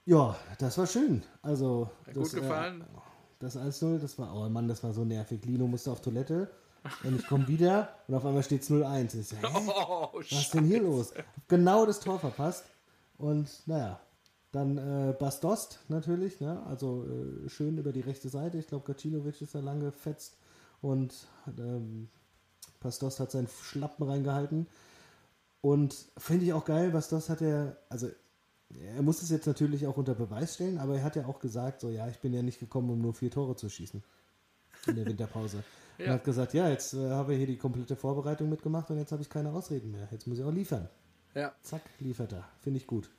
Ja, das war schön. Also, Hat gut das, gefallen? Äh, das 1-0, das war, oh Mann, das war so nervig. Lino musste auf Toilette und ich komme wieder und auf einmal steht es 0-1. Ich so? Oh, Was ist denn hier los? Hab Genau das Tor verpasst. Und naja, dann äh, Bastost natürlich, ne? also äh, schön über die rechte Seite. Ich glaube, Gacinovic ist da lang gefetzt und ähm, Bastost hat seinen Schlappen reingehalten. Und finde ich auch geil, Bastos hat ja, also er muss es jetzt natürlich auch unter Beweis stellen, aber er hat ja auch gesagt, so ja, ich bin ja nicht gekommen, um nur vier Tore zu schießen in der Winterpause. Ja. Und hat gesagt, ja, jetzt äh, habe ich hier die komplette Vorbereitung mitgemacht und jetzt habe ich keine Ausreden mehr. Jetzt muss ich auch liefern. Ja, Zack, liefert er. Finde ich gut.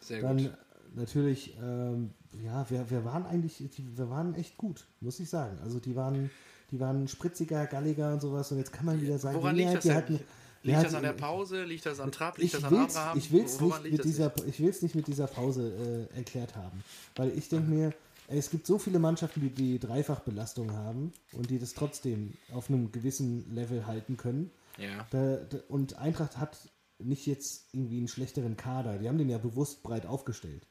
sehr Dann gut. natürlich, ähm, ja, wir, wir waren eigentlich, wir waren echt gut, muss ich sagen. Also die waren, die waren spritziger, galliger und sowas und jetzt kann man wieder sagen, Woran nee, liegt das denn? hatten- Liegt das an der Pause? Liegt das an Trapp? Liegt ich das an Abraham? ich will's Woran nicht mit dieser, ich will's nicht mit dieser Pause äh, erklärt haben, weil ich denke mir, ey, es gibt so viele Mannschaften, die die Dreifachbelastung haben und die das trotzdem auf einem gewissen Level halten können. Ja. Da, da, und Eintracht hat nicht jetzt irgendwie einen schlechteren Kader. Die haben den ja bewusst breit aufgestellt.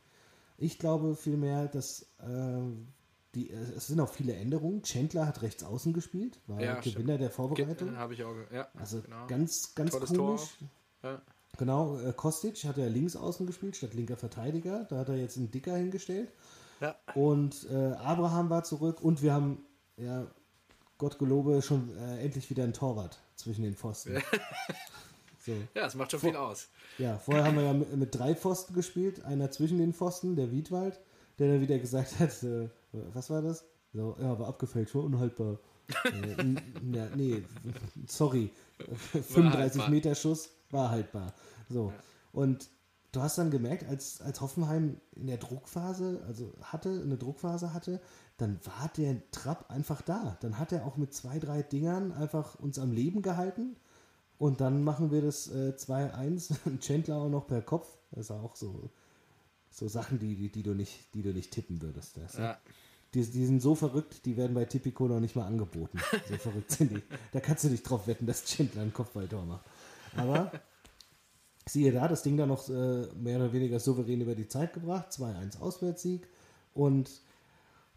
Ich glaube vielmehr, dass äh, die, es sind auch viele Änderungen. Chandler hat rechts außen gespielt, war Ja, Gewinner der Vorbereitung. Habe ich auch. Ja, Also genau. ganz, ganz Tolles komisch. Ja. Genau, äh, Kostic hat ja links außen gespielt statt linker Verteidiger. Da hat er jetzt einen Dicker hingestellt. Ja. Und äh, Abraham war zurück und wir haben, ja, Gott gelobe, schon äh, endlich wieder einen Torwart zwischen den Pfosten. so. ja, das macht schon viel aus. Ja, vorher haben wir ja mit, mit drei Pfosten gespielt. Einer zwischen den Pfosten, der Wiedwald, der dann wieder gesagt hat, äh, was war das? So, ja, war abgefälscht, war unhaltbar. äh, ja, nee, sorry. 35 haltbar. Meter Schuss war haltbar. So. Und du hast dann gemerkt, als, als Hoffenheim in der Druckphase, also hatte, eine Druckphase hatte, dann war der Trapp einfach da. Dann hat er auch mit zwei, drei Dingern einfach uns am Leben gehalten. Und dann machen wir das äh, 2-1 und Chandler auch noch per Kopf. Das ist auch so, so Sachen, die, die, die, du nicht, die du nicht tippen würdest. du? Ja. Die, die sind so verrückt, die werden bei Tipico noch nicht mal angeboten. So verrückt sind die. Da kannst du nicht drauf wetten, dass Chandler ein Kopfballtor macht. Aber siehe da, das Ding dann noch äh, mehr oder weniger souverän über die Zeit gebracht. 2-1 Auswärtssieg. Und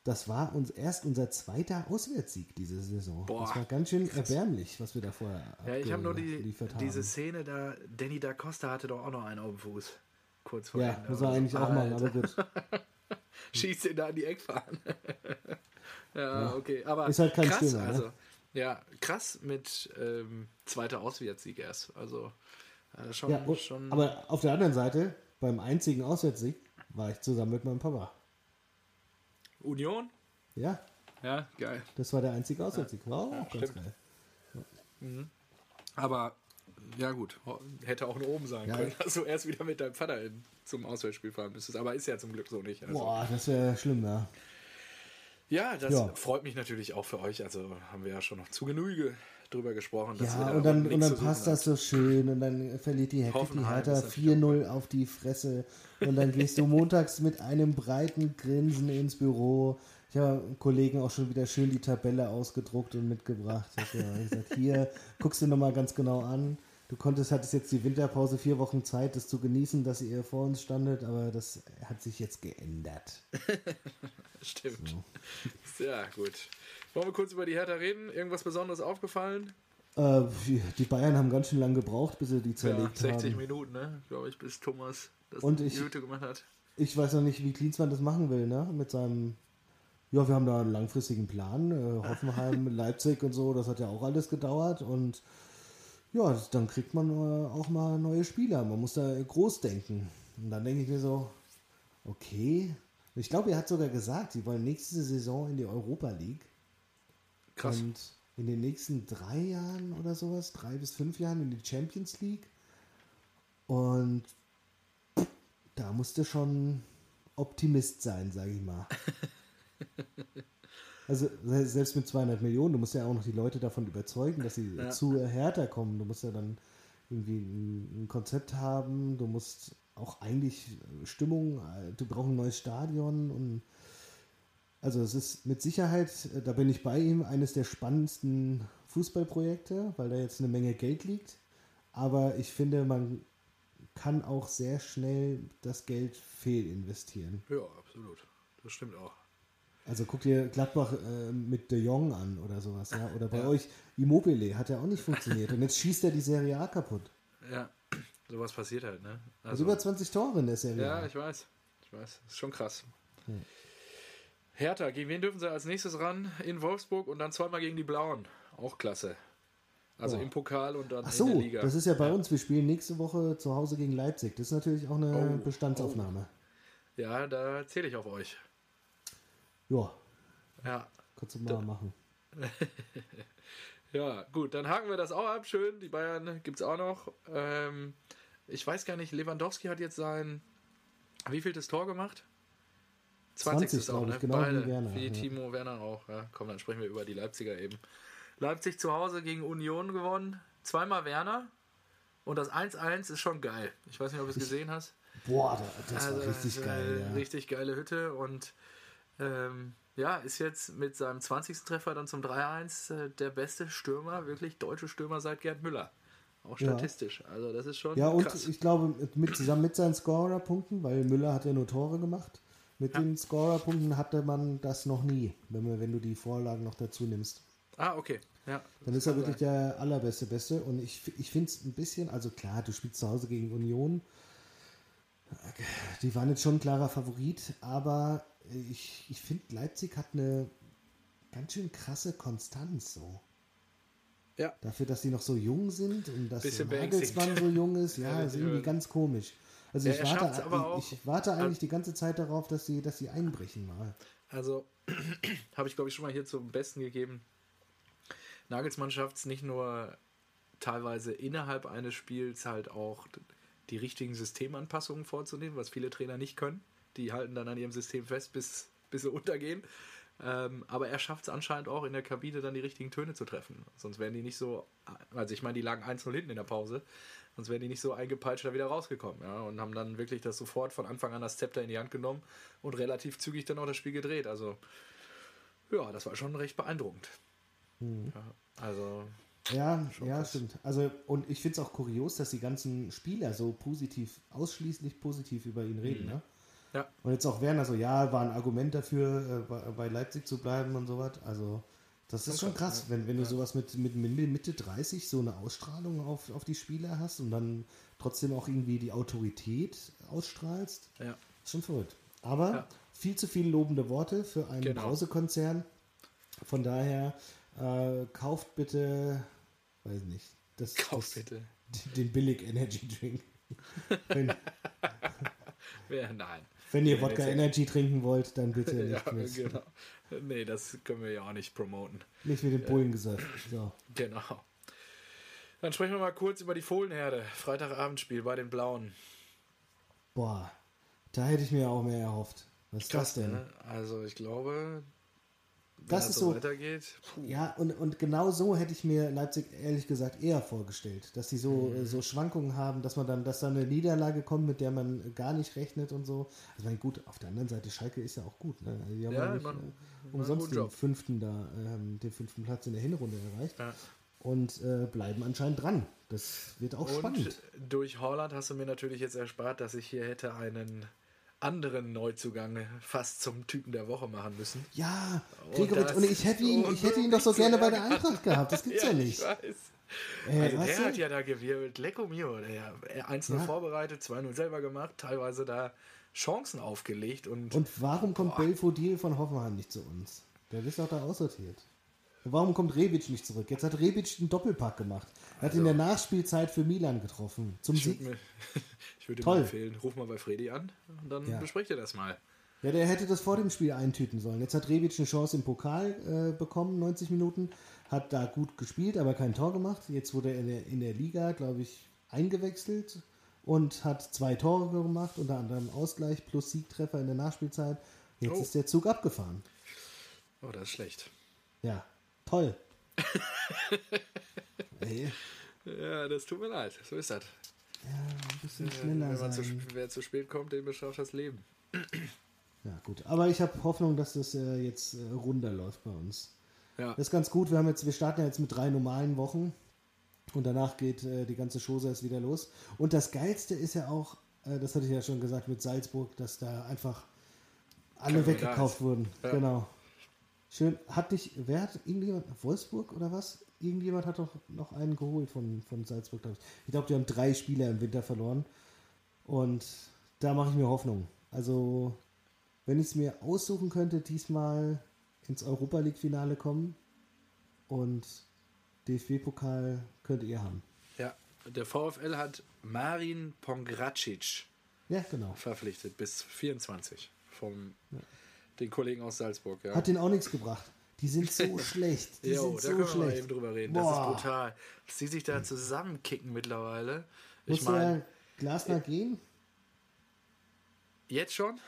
das war uns erst unser zweiter Auswärtssieg diese Saison. Boah, das war ganz schön erbärmlich, was wir da vorher Ja, ich habe nur die, diese Szene da, Danny da Costa hatte doch auch noch einen auf dem Fuß. Kurz vor Ja, Ende muss er eigentlich auch machen, Alter. aber gut. Schießt ihn da an die Eckfahne. ja, okay. Aber Ist halt kein krass, Stürmer, ne? also, ja, krass mit ähm, zweiter Auswärtssieg erst. Also äh, schon, Ja, und, schon aber auf der anderen Seite, beim einzigen Auswärtssieg war ich zusammen mit meinem Papa. Union? Ja, Ja, geil. das war der einzige Auswärtssieg. War auch ganz stimmt. geil. Aber ja gut, hätte auch nur oben sein Ja. können, dass du erst wieder mit deinem Vater in, zum Auswärtsspiel fahren müsstest. Aber ist ja zum Glück so nicht. Also. Boah, das wäre schlimm, ja. Ja, das Ja. freut mich natürlich auch für euch. Also haben wir ja schon noch zu Genüge drüber gesprochen. Ja, und dann, und dann passt das so schön und dann verliert die Hektik die Hertha ist natürlich 4-0 auf die Fresse und dann gehst du montags mit einem breiten Grinsen ins Büro. Ich habe Kollegen auch schon wieder schön die Tabelle ausgedruckt und mitgebracht. Ich habe gesagt, hier, guckst du nochmal ganz genau an. Du konntest, hattest jetzt die Winterpause vier Wochen Zeit, das zu genießen, dass ihr vor uns standet, aber das hat sich jetzt geändert. Stimmt. Ja, gut. Wollen wir kurz über die Hertha reden? Irgendwas Besonderes aufgefallen? Äh, die Bayern haben ganz schön lange gebraucht, bis sie die Ja, zerlegt 60 haben. Minuten, ne? Glaube ich, bis Thomas das Und ich- Hütte gemacht hat. Ich weiß noch nicht, wie Klinsmann das machen will, ne? Mit seinem. Ja, wir haben da einen langfristigen Plan. Äh, Hoffenheim, Leipzig und so, das hat ja auch alles gedauert. Und ja, das, dann kriegt man äh, auch mal neue Spieler. Man muss da groß denken. Und dann denke ich mir so, okay. Ich glaube, er hat sogar gesagt, sie wollen nächste Saison in die Europa League. Krass. Und in den nächsten drei Jahren oder sowas, drei bis fünf Jahren in die Champions League. Und da musste schon Optimist sein, sage ich mal. Also se- selbst mit 200 Millionen, du musst ja auch noch die Leute davon überzeugen, dass sie Ja. zu härter kommen. Du musst ja dann irgendwie ein, ein Konzept haben, du musst auch eigentlich Stimmung, äh, du brauchst ein neues Stadion und also es ist mit Sicherheit, äh, da bin ich bei ihm, eines der spannendsten Fußballprojekte, weil da jetzt eine Menge Geld liegt. Aber ich finde, man kann auch sehr schnell das Geld fehlinvestieren. Ja, absolut. Das stimmt auch. Also guck dir Gladbach äh, mit De Jong an oder sowas, ja. Oder bei Ja. euch Immobile hat ja auch nicht funktioniert. Und jetzt schießt er die Serie A kaputt. Ja, sowas passiert halt, ne? Also über 20 Tore in der Serie Ja, A. ich weiß. Ich weiß. Das ist schon krass. Hm. Hertha, gegen wen dürfen sie als nächstes ran? In Wolfsburg und dann zweimal gegen die Blauen. Auch klasse. Also Ja. im Pokal und dann Ach in so, der Liga. das ist ja bei uns. Wir spielen nächste Woche zu Hause gegen Leipzig. Das ist natürlich auch eine Oh, Bestandsaufnahme. ja, da zähle ich auf euch. Ja, Ja. kannst du mal machen. Ja, gut, dann haken wir das auch ab. Schön, die Bayern gibt es auch noch. Ähm, ich weiß gar nicht, Lewandowski hat jetzt sein wievieltes Tor gemacht? 20, ist auch, glaub ich, ne? genau wie Beide. Werner, Wie ja. Timo Werner auch. Ja, komm, dann sprechen wir über die Leipziger eben. Leipzig zu Hause gegen Union gewonnen. Zweimal Werner. Und das 1-1 ist schon geil. Ich weiß nicht, ob du es gesehen hast. Boah, da- das war richtig geil, ja. Richtig geile Hütte und ähm, ja, ist jetzt mit seinem 20. Treffer dann zum 3-1 äh, der beste Stürmer, wirklich deutsche Stürmer seit Gerd Müller. Auch Ja. statistisch. Also das ist schon Ja, und krass. ich glaube, mit, zusammen mit seinen Scorer-Punkten, weil Müller hat ja nur Tore gemacht, mit Ja. den Scorer-Punkten hatte man das noch nie, wenn, man, wenn du die Vorlagen noch dazu nimmst. ah, okay. Ja. Dann ist er wirklich der allerbeste Beste. Und ich, ich finde es ein bisschen, also klar, du spielst zu Hause gegen Union. Die waren jetzt schon ein klarer Favorit, aber ich, ich finde, Leipzig hat eine ganz schön krasse Konstanz so. Ja. Dafür, dass sie noch so jung sind und dass Nagelsmann so jung ist, ja, Ja, ist irgendwie ganz komisch. Also Ja, ich, warte, auch- ich, ich warte eigentlich die ganze Zeit darauf, dass sie, dass sie einbrechen mal. Also habe ich glaube ich schon mal hier zum Besten gegeben. Nagelsmann schafft es nicht nur teilweise innerhalb eines Spiels halt auch die richtigen Systemanpassungen vorzunehmen, was viele Trainer nicht können. Die halten dann an ihrem System fest, bis, bis sie untergehen. Ähm, aber er schafft es anscheinend auch in der Kabine dann die richtigen Töne zu treffen. Sonst wären die nicht so, also ich meine, die lagen 1-0 hinten in der Pause, sonst wären die nicht so eingepeitscht da wieder rausgekommen. Ja, und haben dann wirklich das sofort von Anfang an das Zepter in die Hand genommen und relativ zügig dann auch das Spiel gedreht. Also ja, das war schon recht beeindruckend. Ja, also Ja, Schon ja, krass. stimmt. Also, und ich finde es auch kurios, dass die ganzen Spieler so positiv, ausschließlich positiv über ihn reden. Ne? Ja. Und jetzt auch Werner so, ja, war ein Argument dafür, äh, bei, Leipzig zu bleiben und sowas. Also, das ist schon krass, wenn, wenn du sowas mit, mit Mitte 30 so eine Ausstrahlung auf, auf die Spieler hast und dann trotzdem auch irgendwie die Autorität ausstrahlst. ja. Ist schon verrückt. Aber Ja. viel zu viele lobende Worte für einen Genau. Brausekonzern. Von daher äh, kauft bitte, weiß nicht, das, Kauf das, bitte. den billig Energy Drink. wenn, Ja, nein. Wenn ihr Ja, Wodka Energy trinken wollt, dann bitte Ja, nicht, mit, genau. Nee, das können wir ja auch nicht promoten. nicht mit dem Bullengesöff. So. Genau. Dann sprechen wir mal kurz über die Fohlenherde. Freitagabendspiel bei den Blauen. Boah, da hätte ich mir auch mehr erhofft. Was ist das denn? ne? Also ich glaube, Das das ist so weitergeht. Ja, und, und genau so hätte ich mir Leipzig ehrlich gesagt eher vorgestellt, dass die so, Mhm. so Schwankungen haben, dass man dann, dass dann eine Niederlage kommt, mit der man gar nicht rechnet und so. Also ich meine, gut, auf der anderen Seite, Schalke ist ja auch gut. Ne? Die haben Ja, ja, nicht, man- äh, umsonst den Job. fünften da, ähm, den fünften Platz in der Hinrunde erreicht Ja. und äh, bleiben anscheinend dran. Das wird auch Und spannend. durch Holland hast du mir natürlich jetzt erspart, dass ich hier hätte einen anderen Neuzugang fast zum Typen der Woche machen müssen. Ja, Und Gregoritsch, das und ich hätte ihn, ich hätte ihn doch so gerne bei der. Eintracht gehabt. Das gibt's ja, nicht. Ich weiß. Äh, Also der du? hat ja da gewirbelt. Lecco mio. Der er 1-0 Ja. vorbereitet, 2-0 selber gemacht, teilweise da Chancen aufgelegt und, Und warum kommt Belfodil von Hoffenheim nicht zu uns? Der ist doch da aussortiert. Warum kommt Rebic nicht zurück? Jetzt hat Rebic einen Doppelpack gemacht. Er hat in der Nachspielzeit für Milan getroffen. Zum Sieg. Ich würde Toll. mal empfehlen, ruf mal bei Fredi an und dann Ja. besprecht ihr das mal. Ja, der hätte das vor dem Spiel eintüten sollen. Jetzt hat Rebic eine Chance im Pokal äh, bekommen, 90 Minuten. Hat da gut gespielt, aber kein Tor gemacht. Jetzt wurde er in der, in der Liga, glaube ich, eingewechselt und hat zwei Tore gemacht, unter anderem Ausgleich plus Siegtreffer in der Nachspielzeit. Jetzt Oh. ist der Zug abgefahren. Oh, das ist schlecht. Ja, toll. Ey, Ja, das tut mir leid. So ist das. Ein bisschen Äh, schneller Wenn man zu, sein. wer zu spät kommt, dem bestraft das Leben. Ja, gut. Aber ich habe Hoffnung, dass das äh, jetzt äh, runder läuft bei uns. Ja. Das ist ganz gut. Wir, haben jetzt, wir starten ja jetzt mit drei normalen Wochen und danach geht äh, die ganze Chose erst wieder los. Und das Geilste ist ja auch, äh, das hatte ich ja schon gesagt mit Salzburg, dass da einfach alle weggekauft wurden. Ja. Genau. Schön. Hat dich, wer hat irgendjemand, Wolfsburg oder was? Irgendjemand hat doch noch einen geholt von, von Salzburg, glaube ich. Ich glaube, die haben drei Spieler im Winter verloren. Und da mache ich mir Hoffnung. Also, wenn ich es mir aussuchen könnte, diesmal ins Europa League-Finale kommen und DFB-Pokal könnt ihr haben. ja. Der VfL hat Marin Pongracic Ja, genau. verpflichtet bis 24 vom den Kollegen aus Salzburg. Ja. Hat denen auch nichts gebracht. Die sind so schlecht. Die Jo, sind da so können wir mal schlecht. eben drüber reden. Boah. Das ist brutal. Dass die sich da zusammenkicken mittlerweile. Ich Muss meine, Glasner gehen? jetzt schon?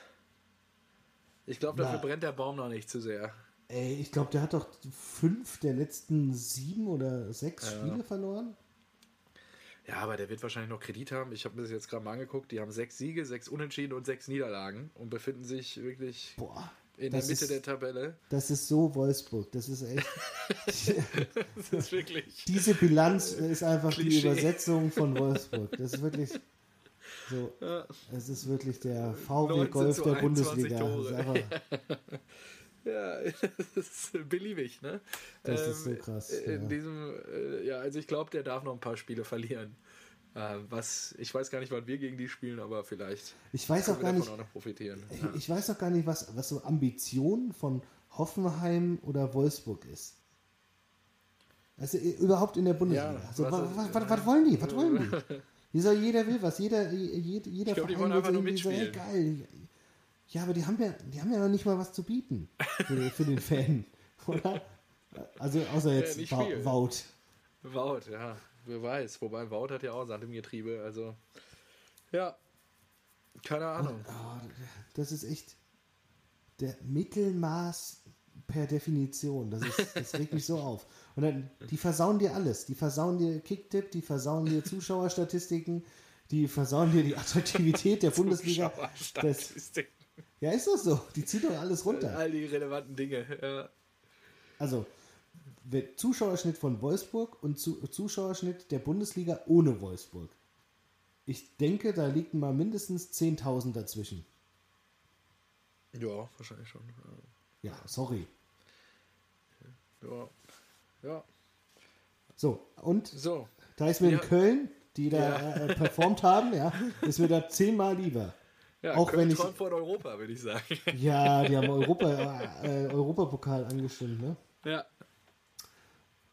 Ich glaube, dafür Na. brennt der Baum noch nicht zu sehr. Ey, ich glaube, der hat doch fünf der letzten sieben oder sechs Spiele verloren. Ja, aber der wird wahrscheinlich noch Kredit haben. Ich habe mir das jetzt gerade mal angeguckt. Die haben sechs Siege, sechs Unentschieden und sechs Niederlagen und befinden sich wirklich Boah. In der das Mitte ist- der Tabelle. Das ist so Wolfsburg. Das ist echt. Das ist wirklich. Diese Bilanz ist einfach die Klischee. Übersetzung von Wolfsburg. Das ist wirklich so. Es ist wirklich der VW 19 Golf der 21 Bundesliga. Ja, das ist beliebig, ne? Das ist so krass, In ja. diesem, äh, ja, also ich glaube, der darf noch ein paar Spiele verlieren. Äh, was, ich weiß gar nicht, wann wir gegen die spielen, aber vielleicht ich weiß auch können gar wir nicht. auch noch profitieren. Ich, ich weiß auch gar nicht, was, was so Ambition von Hoffenheim oder Wolfsburg ist. Also äh, überhaupt in der Bundesliga. Ja, also, was was, ist- was, was, wollen die? Was wollen die? Wie soll jeder will was? Jeder, jeder, jeder Ich glaub, die Verein wollen will einfach nur irgendwie so, geil. Ja, aber die haben ja, die haben ja noch nicht mal was zu bieten für, für den Fan, oder? Also außer jetzt viel. Wout. Wout, ja, wer weiß. Wobei Wout hat ja auch Sand im Getriebe, also ja, keine Ahnung. Ah, das ist echt der Mittelmaß per Definition. Das, ist, das regt mich so auf. Und dann, die versauen dir alles. Die versauen dir Kicktipp, die versauen dir Zuschauerstatistiken, die versauen dir die Attraktivität der Bundesliga. Das, ja, ist das so. Die ziehen doch alles runter. all die relevanten Dinge. Ja. Also, Zuschauerschnitt von Wolfsburg und Zu Zuschauerschnitt der Bundesliga ohne Wolfsburg. Ich denke, da liegt mal mindestens 10.000 dazwischen. ja, wahrscheinlich schon. Ja, sorry. Ja, ja. So, und so. Da ist mir Ja. in Köln, die da Ja. äh, performt haben, ja, ist mir da zehnmal lieber. Ja, Auch Köln wenn ich- von Europa, würde ich sagen. Ja, die haben Europa, äh, Europapokal angestimmt, ne? ja.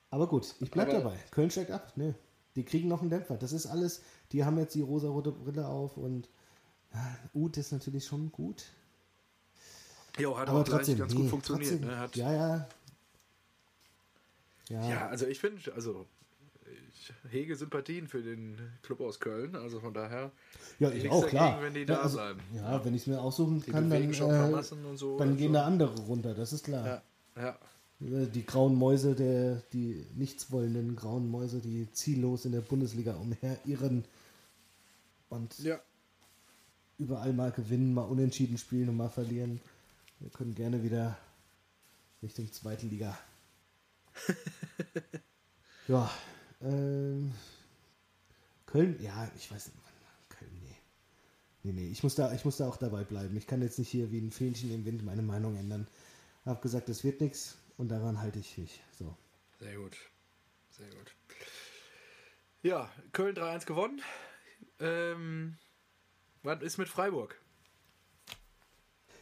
Aber gut, ich bleib Aber- dabei. Köln steigt ab, ne? Die kriegen noch einen Dämpfer. Das ist alles, die haben jetzt die rosa-rote Brille auf und ja, Uth ist natürlich schon gut. Jo, hat Aber auch trotzdem, ganz nee, gut funktioniert. trotzdem, Ne? Ja, ja. Ja, Ja, also ich finde, also ich hege Sympathien für den Club aus Köln, also von daher ja ich auch, dagegen, klar. wenn die ja, da also, bleiben. Ja, wenn ich es mir aussuchen die kann, dann, äh, so. dann gehen da andere runter, das ist klar. Ja, ja. Die grauen Mäuse, der, die nichtswollenden grauen Mäuse, die ziellos in der Bundesliga umherirren und Ja, überall mal gewinnen, mal unentschieden spielen und mal verlieren. Wir können gerne wieder Richtung zweite Liga. ja, ähm, Köln, ja, ich weiß nicht, Köln, nee. Nee, nee, ich muss, da, ich muss da auch dabei bleiben. Ich kann jetzt nicht hier wie ein Fähnchen im Wind meine Meinung ändern. Hab gesagt, es wird nichts und daran halte ich mich. So. sehr gut. Sehr gut. Ja, Köln 3-1 gewonnen. Ähm, was ist mit Freiburg?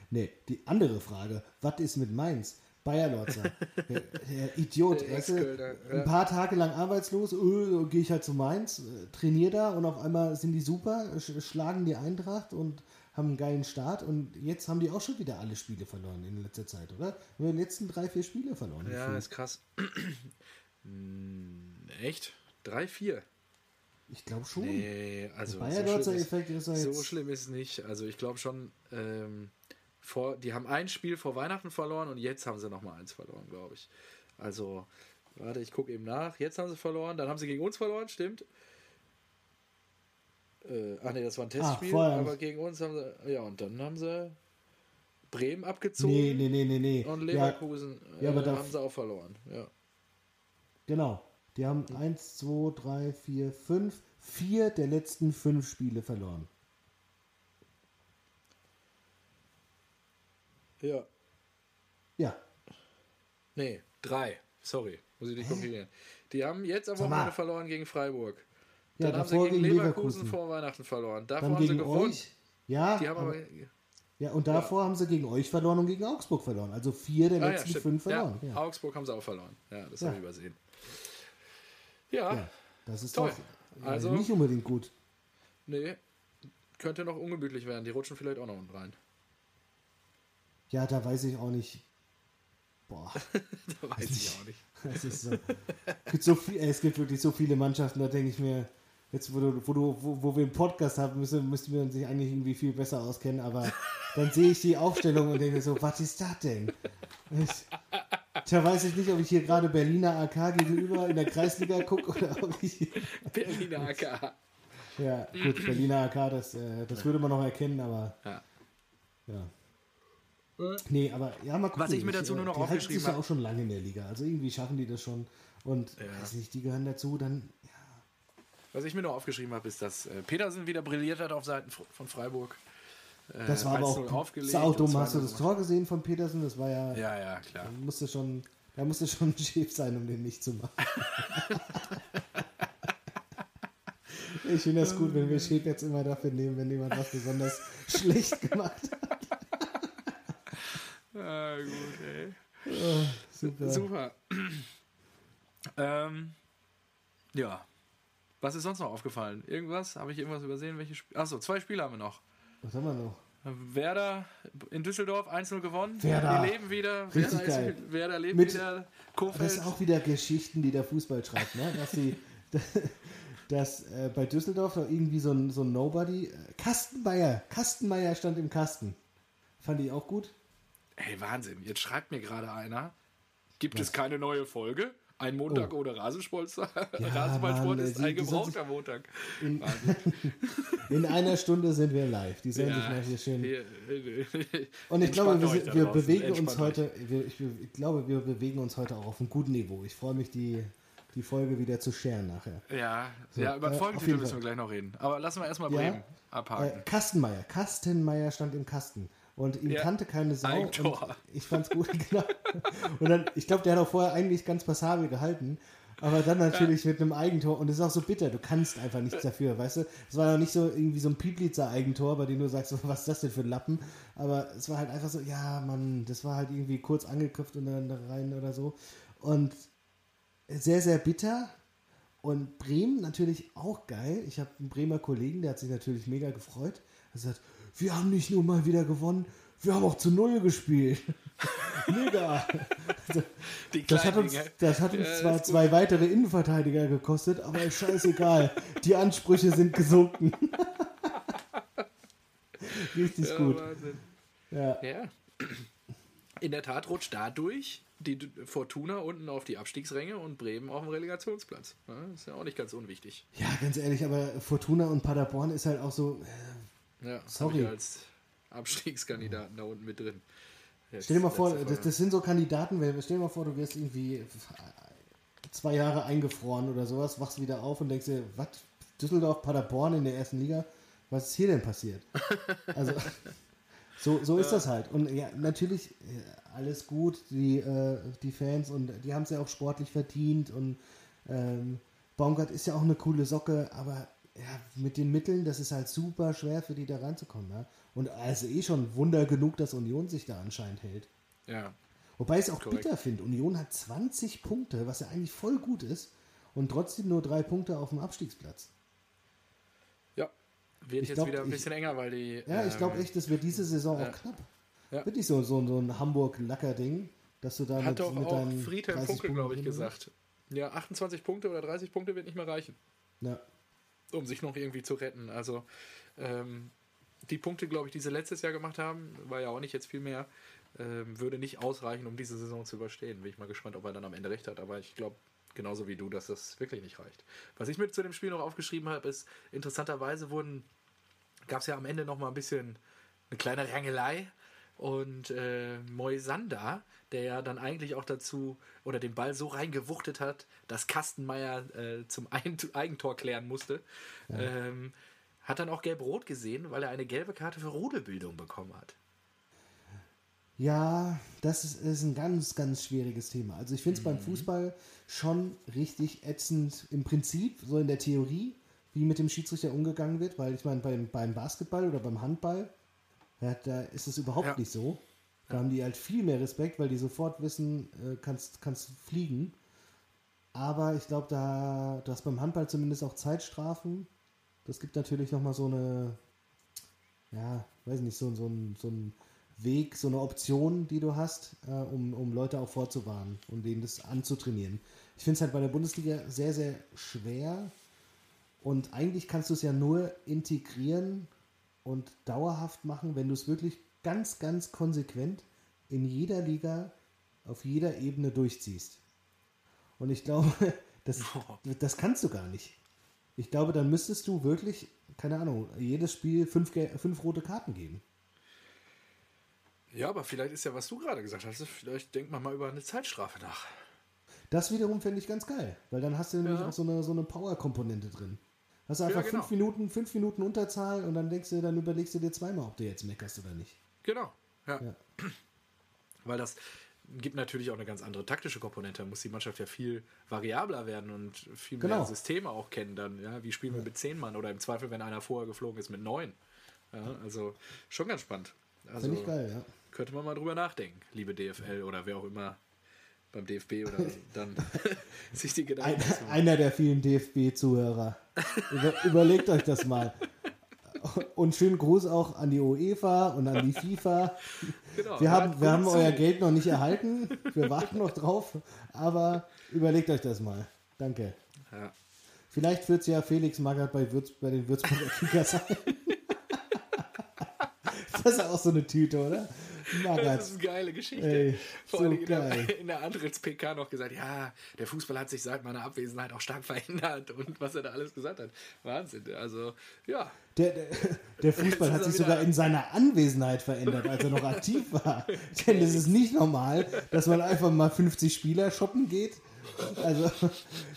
Nee, die andere Frage, was ist mit Mainz? Bayer Lorzer. der, der Idiot. Der weißt du, Ex-Kölner, ja. Ein paar Tage lang arbeitslos, äh, gehe ich halt zu Mainz, äh, trainiere da und auf einmal sind die super, sch schlagen die Eintracht und haben einen geilen Start und jetzt haben die auch schon wieder alle Spiele verloren in letzter Zeit, oder? Wir haben die letzten drei, vier Spiele verloren. Ja, gefühlt. ist krass. Hm, Echt? Drei, vier? ich glaube schon. Nee, also so schlimm, ist, Effekt ist ja so schlimm ist es nicht. Also ich glaube schon, ähm, vor, die haben ein Spiel vor Weihnachten verloren und jetzt haben sie nochmal eins verloren, glaube ich. Also, warte, ich gucke eben nach. Jetzt haben sie verloren, dann haben sie gegen uns verloren, stimmt. Äh, ach nee, das war ein Testspiel, vorher- aber gegen uns haben sie, ja, und dann haben sie Bremen abgezogen Nee, nee, nee, nee, nee. und Ja, Leverkusen ja, aber äh, haben sie auch verloren. Ja. genau. Die haben eins, zwei, drei, vier, fünf, vier der letzten fünf Spiele verloren. ja. Ja. Nee, drei. Sorry, muss ich dich korrigieren. Die haben jetzt am. Wochenende verloren gegen Freiburg. Ja, Dann haben sie gegen Leverkusen, Leverkusen. vor Weihnachten verloren. Davor Dann haben sie gegen gewonnen. euch. Ja, Die haben aber. ja, und davor haben sie gegen euch verloren und gegen Augsburg verloren. Also vier der Ah, ja, letzten stimmt. fünf verloren. Ja, Ja, Augsburg haben sie auch verloren. Ja, das Ja. habe ich übersehen. Ja, Ja, das ist Toll. doch Also- nicht unbedingt gut. nee. Könnte noch ungemütlich werden. Die rutschen vielleicht auch noch unten rein. Ja, da weiß ich auch nicht. Boah, Da weiß ich auch nicht. es so. Es gibt, so viel, es gibt wirklich so viele Mannschaften, da denke ich mir, jetzt wo, du, wo, du, wo, wo wir einen Podcast haben, müssen, müssten wir uns eigentlich irgendwie viel besser auskennen, aber dann sehe ich die Aufstellung und denke so, was ist das denn? Ich, tja, weiß ich nicht, ob ich hier gerade Berliner AK gegenüber in der Kreisliga gucke oder ob ich. Berliner AK. Ja, gut, Berliner AK, das, äh, das würde man noch erkennen, aber Ja. ja. Nee, aber ja, mal gucken. Was ich mir dazu äh, nur noch die halten aufgeschrieben sich ja hab- auch schon lange in der Liga. Also irgendwie schaffen die das schon. Und weiß nicht, die gehören dazu, dann Was ich mir noch aufgeschrieben habe, ist, dass äh, Petersen wieder brilliert hat auf Seiten von Freiburg. Äh, Das war aber 1-0 auch aufgelegt. saudumm. Hast du 2-0 das. Tor gesehen von Petersen? Das war ja, Ja, ja, klar. da musste schon, da musste schon schief sein, um den nicht zu machen. ich finde das gut, wenn wir Schieb jetzt immer dafür nehmen, wenn jemand was besonders schlecht gemacht hat. Ah, gut, ey. Oh, super. Super. ähm, ja. Was ist sonst noch aufgefallen? Irgendwas? Habe ich irgendwas übersehen? Welche Sp Achso, zwei Spiele haben wir noch. Was haben wir noch? Werder in Düsseldorf 1-0 gewonnen. Werder. Die leben wieder. Richtig Werder, geil. Ist, Werder lebt Mit- wieder. Das Kofeld. sind auch wieder Geschichten, die der Fußball schreibt, ne? Dass sie, dass äh, bei Düsseldorf doch irgendwie so ein, so ein Nobody. Äh, Kastenmeier, Kastenmeier stand im Kasten. Fand ich auch gut. Ey, Wahnsinn. Jetzt schreibt mir gerade einer. Gibt es keine neue Folge? Ein Montag ohne Rasenspolster? Rasenballsport Mann, ist ein gebrauchter Montag. In, in einer Stunde sind wir live. Die sich Ja, mal hier schön. hier, äh, Und ich glaube, wir, wir bewegen uns heute. Wir, ich, ich glaube, wir bewegen uns heute auch auf einem guten Niveau. Ich freue mich, die, die Folge wieder zu scheren nachher. Ja, ja, über den äh, Folgentitel müssen wir gleich noch reden. Aber lassen wir erstmal Ja. Bremen Äh, abhaken. Kastenmeier. Kastenmeier stand im Kasten. Und ihn Ja. kannte keine Sau. Eigentor. Und ich fand's gut, genau. Und dann, ich glaube, der hat auch vorher eigentlich ganz passabel gehalten. Aber dann natürlich mit einem Eigentor. Und es ist auch so bitter. Du kannst einfach nichts dafür, weißt du? Es war ja nicht so irgendwie so ein Pieplitzer Eigentor, bei dem du sagst, was ist das denn für ein Lappen? Aber es war halt einfach so, ja, Mann, das war halt irgendwie kurz angeköpft und dann da rein oder so. Und sehr, sehr bitter. Und Bremen natürlich auch geil. Ich habe einen Bremer Kollegen, der hat sich natürlich mega gefreut. Er sagt, wir haben nicht nur mal wieder gewonnen, wir haben auch zu Null gespielt. mega. Das hat uns, das hat uns Ja, zwar zwei weitere Innenverteidiger gekostet, aber ist scheißegal. Die Ansprüche sind gesunken. Richtig Ja, gut. Wahnsinn. Ja. Ja. In der Tat rutscht dadurch die Fortuna unten auf die Abstiegsränge und Bremen auf dem Relegationsplatz. Ist ja auch nicht ganz unwichtig. ja, ganz ehrlich, aber Fortuna und Paderborn ist halt auch so. Ja, Sorry. als Abstiegskandidaten da unten mit drin. Jetzt Stell dir mal vor, das, das sind so Kandidaten, stell dir mal vor, du wirst irgendwie zwei Jahre eingefroren oder sowas, wachst wieder auf und denkst dir, was? Düsseldorf, Paderborn in der ersten Liga? Was ist hier denn passiert? Also, so, so ist das halt. Und ja, natürlich, äh, alles gut, die, äh, die Fans und die haben es ja auch sportlich verdient und ähm, Baumgart ist ja auch eine coole Socke, aber mit den Mitteln, das ist halt super schwer für die da reinzukommen. Ja? Und also eh schon Wunder genug, dass Union sich da anscheinend hält. ja. Wobei ich es auch Korrekt. bitter finde. Union hat 20 Punkte, was ja eigentlich voll gut ist, und trotzdem nur drei Punkte auf dem Abstiegsplatz. Ja, wird ich jetzt glaub, wieder ein bisschen ich, enger, weil die. Ja, ich glaube ähm, echt, das wird diese Saison äh, auch knapp. Ja. Wirklich so, so, so ein Hamburg-Lacker-Ding, dass du da Hat mit, doch mit auch Friedhelm Funkel, glaube ich, gesagt. Ja, 28 Punkte oder 30 Punkte wird nicht mehr reichen. Ja. Um sich noch irgendwie zu retten. Also, ähm, die Punkte, glaube ich, die sie letztes Jahr gemacht haben, war ja auch nicht jetzt viel mehr, ähm, würde nicht ausreichen, um diese Saison zu überstehen. Bin ich mal gespannt, ob er dann am Ende recht hat. Aber ich glaube, genauso wie du, dass das wirklich nicht reicht. Was ich mir zu dem Spiel noch aufgeschrieben habe, ist, interessanterweise wurden, gab es ja am Ende noch mal ein bisschen eine kleine Rangelei. Und äh, Moisander, der ja dann eigentlich auch dazu oder den Ball so reingewuchtet hat, dass Kastenmeier äh, zum Eigentor klären musste, ja. ähm, hat dann auch gelb-rot gesehen, weil er eine gelbe Karte für Rudelbildung bekommen hat. Ja, das ist, ist ein ganz, ganz schwieriges Thema. Also ich finde es mhm. beim Fußball schon richtig ätzend im Prinzip, so in der Theorie, wie mit dem Schiedsrichter umgegangen wird, weil ich meine, beim, beim Basketball oder beim Handball, ja, da ist es überhaupt ja. nicht so. Da ja. haben die halt viel mehr Respekt, weil die sofort wissen, äh, kannst, kannst fliegen. Aber ich glaube, da, du hast beim Handball zumindest auch Zeitstrafen das gibt natürlich nochmal so eine, ja, weiß nicht, so, so, ein, so ein Weg, so eine Option, die du hast, äh, um, um Leute auch vorzuwarnen und denen das anzutrainieren. Ich finde es halt bei der Bundesliga sehr, sehr schwer und eigentlich kannst du es ja nur integrieren und dauerhaft machen, wenn du es wirklich ganz, ganz konsequent in jeder Liga auf jeder Ebene durchziehst. Und ich glaube, das, das kannst du gar nicht. Ich glaube, dann müsstest du wirklich, keine Ahnung, jedes Spiel fünf, fünf rote Karten geben. Ja, aber vielleicht ist ja, was du gerade gesagt hast, vielleicht denkt man mal über eine Zeitstrafe nach. Das wiederum fände ich ganz geil, weil dann hast du nämlich ja. auch so eine, so eine Power-Komponente drin. Hast du einfach ja, genau. fünf, Minuten, fünf Minuten Unterzahl und dann denkst du, dann überlegst du dir zweimal, ob du jetzt meckerst oder nicht. Genau, ja. ja. Weil das, gibt natürlich auch eine ganz andere taktische Komponente. Da muss die Mannschaft ja viel variabler werden und viel mehr genau. Systeme auch kennen. Dann, ja, wie spielen wir mit zehn Mann oder im Zweifel, wenn einer vorher geflogen ist, mit neun. Ja, also schon ganz spannend. Also, Finde ich geil, ja. Könnte man mal drüber nachdenken, liebe DFL oder wer auch immer beim DFB oder dann sich die Gedanken. Ein, einer der vielen DFB-Zuhörer. Über, überlegt euch das mal. Und schönen Gruß auch an die UEFA und an die FIFA. Genau, wir haben, wir haben euer Geld noch nicht erhalten. Wir warten noch drauf. Aber überlegt euch das mal. Danke. Ja. Vielleicht wird es ja Felix Magath bei, Würz, bei den Würzburger Kickers sein. das ist auch so eine Tüte, oder? Das ist eine geile Geschichte. Ey, Vor so allem in der, in der Antritts-PK noch gesagt, ja, der Fußball hat sich seit meiner Abwesenheit auch stark verändert und was er da alles gesagt hat. Wahnsinn. Also, ja. Der, der, der Fußball hat sich sogar in seiner Anwesenheit verändert, als er noch aktiv war. Denn es ist nicht normal, dass man einfach mal 50 Spieler shoppen geht also,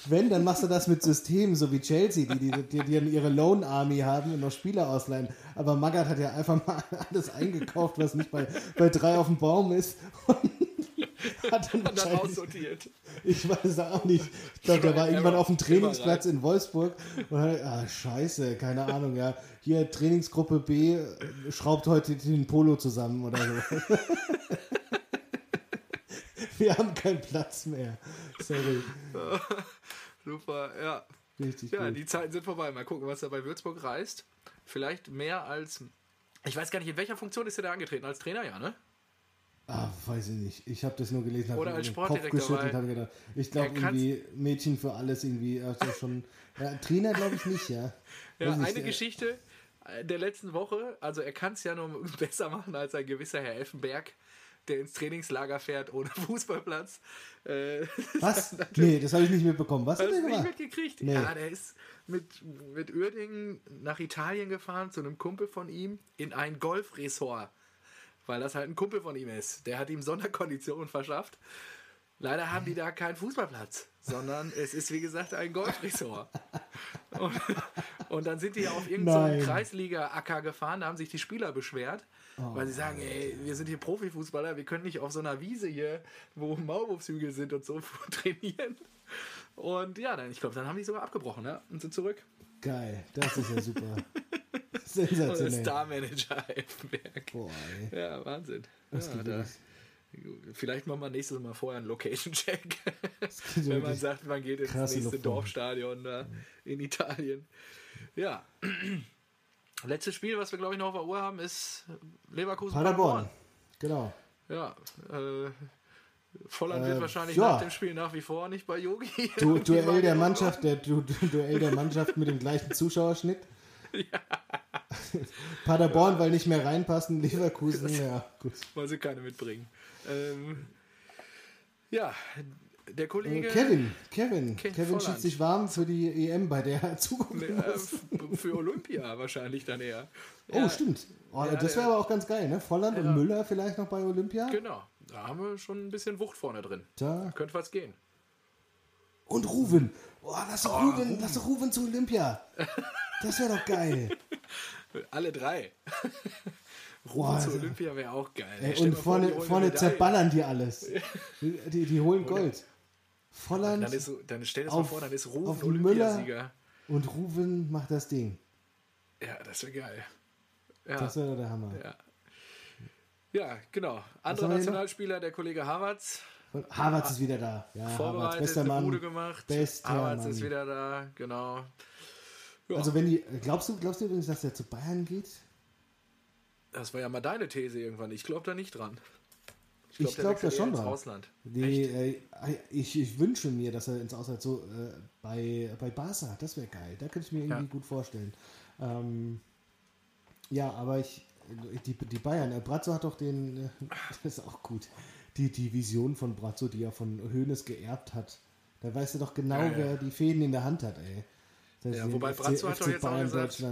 wenn, dann machst du das mit Systemen, so wie Chelsea, die, die, die, die ihre Loan Army haben und noch Spieler ausleihen. Aber Magath hat ja einfach mal alles eingekauft, was nicht bei, bei drei auf dem Baum ist. Und hat dann, und dann aussortiert. Ich weiß auch nicht. Ich glaube, der war irgendwann auf dem Trainingsplatz in Wolfsburg und hat, ah, scheiße, keine Ahnung, ja. Hier Trainingsgruppe B schraubt heute den Polo zusammen oder so. Wir haben keinen Platz mehr. Sorry. Super, ja. Richtig ja, gut. die Zeiten sind vorbei. Mal gucken, was er bei Würzburg reißt. Vielleicht mehr als. Ich weiß gar nicht, in welcher Funktion ist er da angetreten? Als Trainer, ja, ne? Ah, weiß ich nicht. Ich habe das nur gelesen. Oder als Sportdirektor. Kopf geschüttelt, gedacht, ich glaube irgendwie Mädchen für alles irgendwie. Also schon, ja, Trainer glaube ich nicht, ja. ja, eine nicht, Geschichte der letzten Woche. Also er kann es ja nur besser machen als ein gewisser Herr Elfenberg der ins Trainingslager fährt ohne Fußballplatz. Äh, Was? nee, das habe ich nicht mitbekommen. Was hat er nicht mitgekriegt? Nee. Ja, der ist mit, mit Uerdingen nach Italien gefahren zu einem Kumpel von ihm in ein Golfresort. Weil das halt ein Kumpel von ihm ist. Der hat ihm Sonderkonditionen verschafft. Leider haben die da keinen Fußballplatz, sondern es ist wie gesagt ein Golfresort. Und, und dann sind die auf irgendeinem so Kreisliga-Acker gefahren, da haben sich die Spieler beschwert Oh, weil sie sagen, ey, wir sind hier Profifußballer, wir können nicht auf so einer Wiese hier, wo Maulwurfshügel sind und so trainieren. Und ja, dann, ich glaube, dann haben die sogar abgebrochen ne? und sind zurück. Geil, das ist ja super. Sensationell. Star-Manager Elfenberg. Boah, ey. Ja, Wahnsinn. Das ja, da, Vielleicht machen wir nächstes Mal vorher einen Location-Check. Wenn man sagt, man geht ins nächste Luftfahrt. Dorfstadion da in Italien. Ja. Letztes Spiel, was wir glaube ich noch auf der Uhr haben, ist Leverkusen Paderborn. Genau. Ja, äh, Volland äh, wird wahrscheinlich ja. nach dem Spiel nach wie vor nicht bei Yogi. Du, Duell der Mannschaft, der du, Duell der Mannschaft mit dem gleichen Zuschauerschnitt. Ja. Paderborn, ja. weil nicht mehr reinpassen, Leverkusen, ja, gut. Weil sie keine mitbringen. Ähm, ja, der Kollege. Kevin, Kevin. Ke Kevin schießt sich warm für die EM, bei der er zugucken äh, Für Olympia wahrscheinlich dann eher. Oh, ja, stimmt. Oh, ja, das wäre aber auch ganz geil, ne? Volland ja. und Müller vielleicht noch bei Olympia. Genau. Da haben wir schon ein bisschen Wucht vorne drin. Da könnte was gehen. Und Ruven. Oh, lass doch oh, Ruven, lass doch Ruven zu Olympia. Das wäre doch geil. Alle drei. Rufen Boah, zu Olympia wäre auch geil. Ey, und vorne, vor, vorne zerballern die alles. Die, die holen Gold. Volland. Dann, ist, dann stell dir das mal vor, dann ist Rufen Olympiasieger. Und Rufen macht das Ding. Ja, das wäre geil. Ja. Das wäre der Hammer. Ja, ja genau. Anderer Nationalspieler, der Kollege Havertz. Havertz ist wieder da. Ja, Vorbereitet, bester Mann. Bude gemacht. Bester Havertz Mann. ist wieder da, genau. Ja. Also wenn die, glaubst du, glaubst du übrigens, dass der zu Bayern geht? Das war ja mal deine These irgendwann. Ich glaube da nicht dran. Ich glaube glaub da schon dran. Ausland. Die, äh, ich, ich wünsche mir, dass er ins Ausland so äh, bei, bei Barca, das wäre geil. Da könnte ich mir irgendwie ja. gut vorstellen. Ähm, ja, aber ich, die, die Bayern, äh, Brazzo hat doch den, äh, das ist auch gut, die, die Vision von Brazzo, die er von Hoeneß geerbt hat. Da weißt du doch genau, ja, ja. wer die Fäden in der Hand hat, ey. Das ja, wobei Brazzo hat doch jetzt auch gesagt,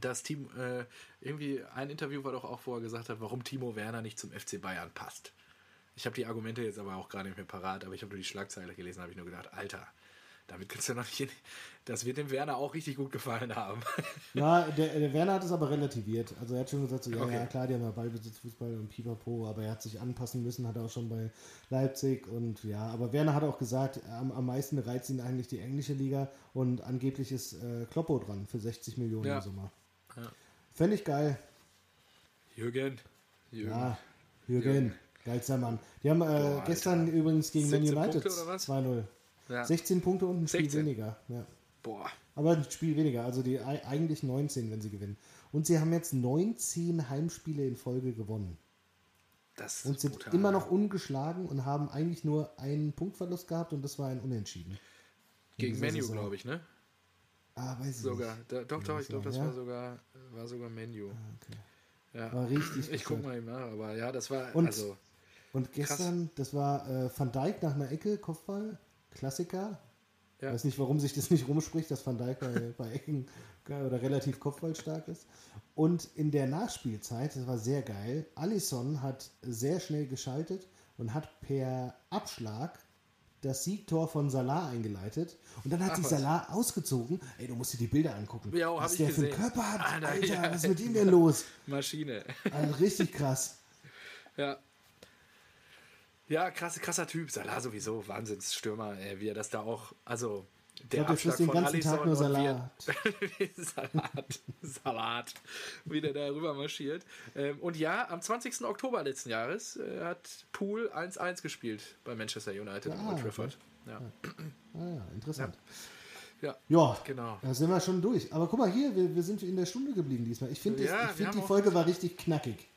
dass Team, äh, irgendwie ein Interview war doch auch, wo er gesagt hat, warum Timo Werner nicht zum FC Bayern passt. Ich habe die Argumente jetzt aber auch gerade nicht mehr parat, aber ich habe nur die Schlagzeile gelesen, habe ich nur gedacht, Alter, damit kannst du noch nicht. Das wird dem Werner auch richtig gut gefallen haben. Ja, der, der Werner hat es aber relativiert. Also er hat schon gesagt, so, ja, okay. ja klar, die haben ja Ballbesitz, Fußball und Pipapo, aber er hat sich anpassen müssen, hat er auch schon bei Leipzig und ja, aber Werner hat auch gesagt, am, am meisten reizt ihn eigentlich die englische Liga und angeblich ist äh, Kloppo dran für 60 Millionen ja. im Sommer. Ja. Fände ich geil. Jürgen. Jürgen. Ja, Jürgen. Jürgen. Geilster Mann. Die haben äh, gestern übrigens gegen Man United 2-0. Ja. 16 Punkte und ein Spiel 16. weniger. Ja. Boah. Aber ein Spiel weniger, also die eigentlich 19, wenn sie gewinnen. Und sie haben jetzt 19 Heimspiele in Folge gewonnen. Das und sind brutal. immer noch ungeschlagen und haben eigentlich nur einen Punktverlust gehabt und das war ein Unentschieden. Gegen Menu, glaube ich, ne? Ah, weiß ich sogar. nicht. Da, doch, doch, ich glaube, das ja? war sogar, war sogar Menu. Ah, okay. Ja. War richtig. Ich gucke mal eben nach, aber ja, das war. Und, also, und gestern, krass. das war äh, Van Dijk nach einer Ecke, Kopfball. Klassiker. Ja. Weiß nicht, warum sich das nicht rumspricht, dass Van Dijk bei, bei Ecken oder relativ kopfballstark ist. Und in der Nachspielzeit, das war sehr geil, Allison hat sehr schnell geschaltet und hat per Abschlag das Siegtor von Salah eingeleitet. Und dann hat Ach, sich Salah was? ausgezogen. Ey, du musst dir die Bilder angucken. Ja, was der gesehen. für einen Körper hat. Alter, Alter ja. was ist mit ihm denn los? Maschine. Also richtig krass. Ja, ja, krass, krasser Typ. Salah sowieso, Wahnsinnsstürmer, ey, wie er das da auch, also der ich Abschlag den ganzen Tag nur Salat. Salat, Salat, wie der da rüber marschiert. Ähm, und ja, am 20. Oktober letzten Jahres äh, hat Poole 1-1 gespielt bei Manchester United ah, Old Trafford. Okay. Ja. Ah, ja, interessant. Ja. ja, genau. Da sind wir schon durch. Aber guck mal hier, wir, wir sind in der Stunde geblieben diesmal. Ich finde, ja, find, die Folge war richtig knackig.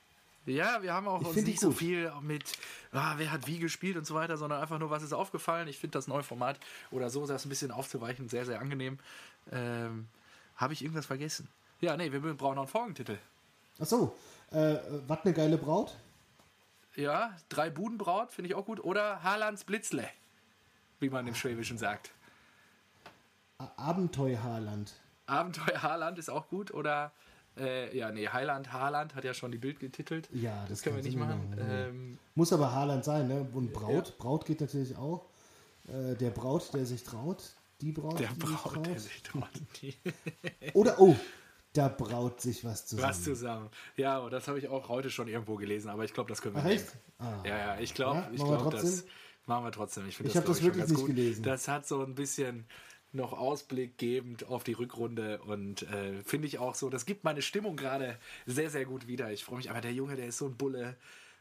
Ja, wir haben auch uns nicht so viel mit, ah, wer hat wie gespielt und so weiter, sondern einfach nur, was ist aufgefallen. Ich finde das neue Format oder so, das ein bisschen aufzuweichen, sehr, sehr angenehm. Ähm, Habe ich irgendwas vergessen? Ja, nee, wir brauchen noch einen Folgentitel. Ach so, äh, was eine geile Braut? Ja, drei Budenbraut finde ich auch gut. Oder Haalands Blitzle, wie man im Schwäbischen sagt. Abenteuer Haaland. Abenteuer Haaland ist auch gut. Oder äh, ja, nee, Heiland, Haaland hat ja schon die Bild getitelt. Ja, das, das können wir nicht machen. machen. Ähm, Muss aber Haaland sein, ne? Und Braut, ja. Braut geht natürlich auch. Äh, der Braut, der sich traut. Die Braut, der Braut, traut. der sich traut. Oder, oh, da braut sich was zusammen. Was zusammen. Ja, das habe ich auch heute schon irgendwo gelesen, aber ich glaube, das können wir nicht. Ah. Ja, ja, ich glaube, ja, ich glaube, das machen wir trotzdem. Ich, ich habe das, das wirklich nicht gut. gelesen. Das hat so ein bisschen noch Ausblick gebend auf die Rückrunde und äh, finde ich auch so, das gibt meine Stimmung gerade sehr, sehr gut wieder. Ich freue mich, aber der Junge, der ist so ein Bulle.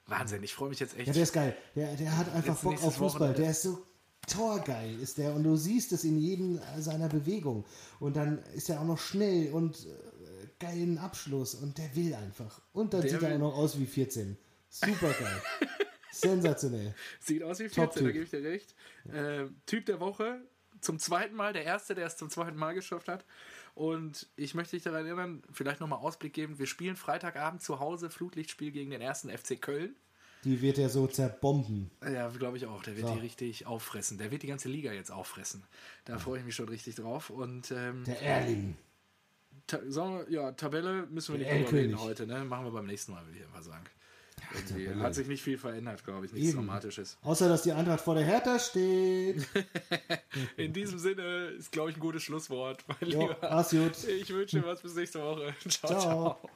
Wahnsinn, ich freue mich jetzt echt. Ja, der ist geil. Der, der hat einfach Bock auf Fußball. Wochenende. Der ist so torgeil, ist der. Und du siehst es in jedem seiner Bewegung. Und dann ist er auch noch schnell und äh, geilen Abschluss. Und der will einfach. Und dann Der sieht er auch noch aus wie 14. Super geil. Sensationell. Sieht aus wie 14, Top-Typ. da gebe ich dir recht. Äh, typ der Woche, zum zweiten Mal, der erste, der es zum zweiten Mal geschafft hat. Und ich möchte dich daran erinnern, vielleicht nochmal Ausblick geben. Wir spielen Freitagabend zu Hause Flutlichtspiel gegen den ersten FC Köln. Die wird er so zerbomben. Ja, glaube ich auch. Der wird So. die richtig auffressen. Der wird die ganze Liga jetzt auffressen. Da freue ich mich schon richtig drauf. Und ähm, Der Erling. ta wir, ja, Tabelle müssen wir Der nicht drüber reden heute. Ne? Machen wir beim nächsten Mal, würde ich einfach sagen. Tabelle. hat sich nicht viel verändert, glaube ich. Nichts Eben. Dramatisches. Außer, dass die Eintracht vor der Hertha steht. In diesem Sinne ist, glaube ich, ein gutes Schlusswort. Mein Jo, Lieber. gut. Ich wünsche dir was bis nächste Woche. ciao. Ciao. ciao.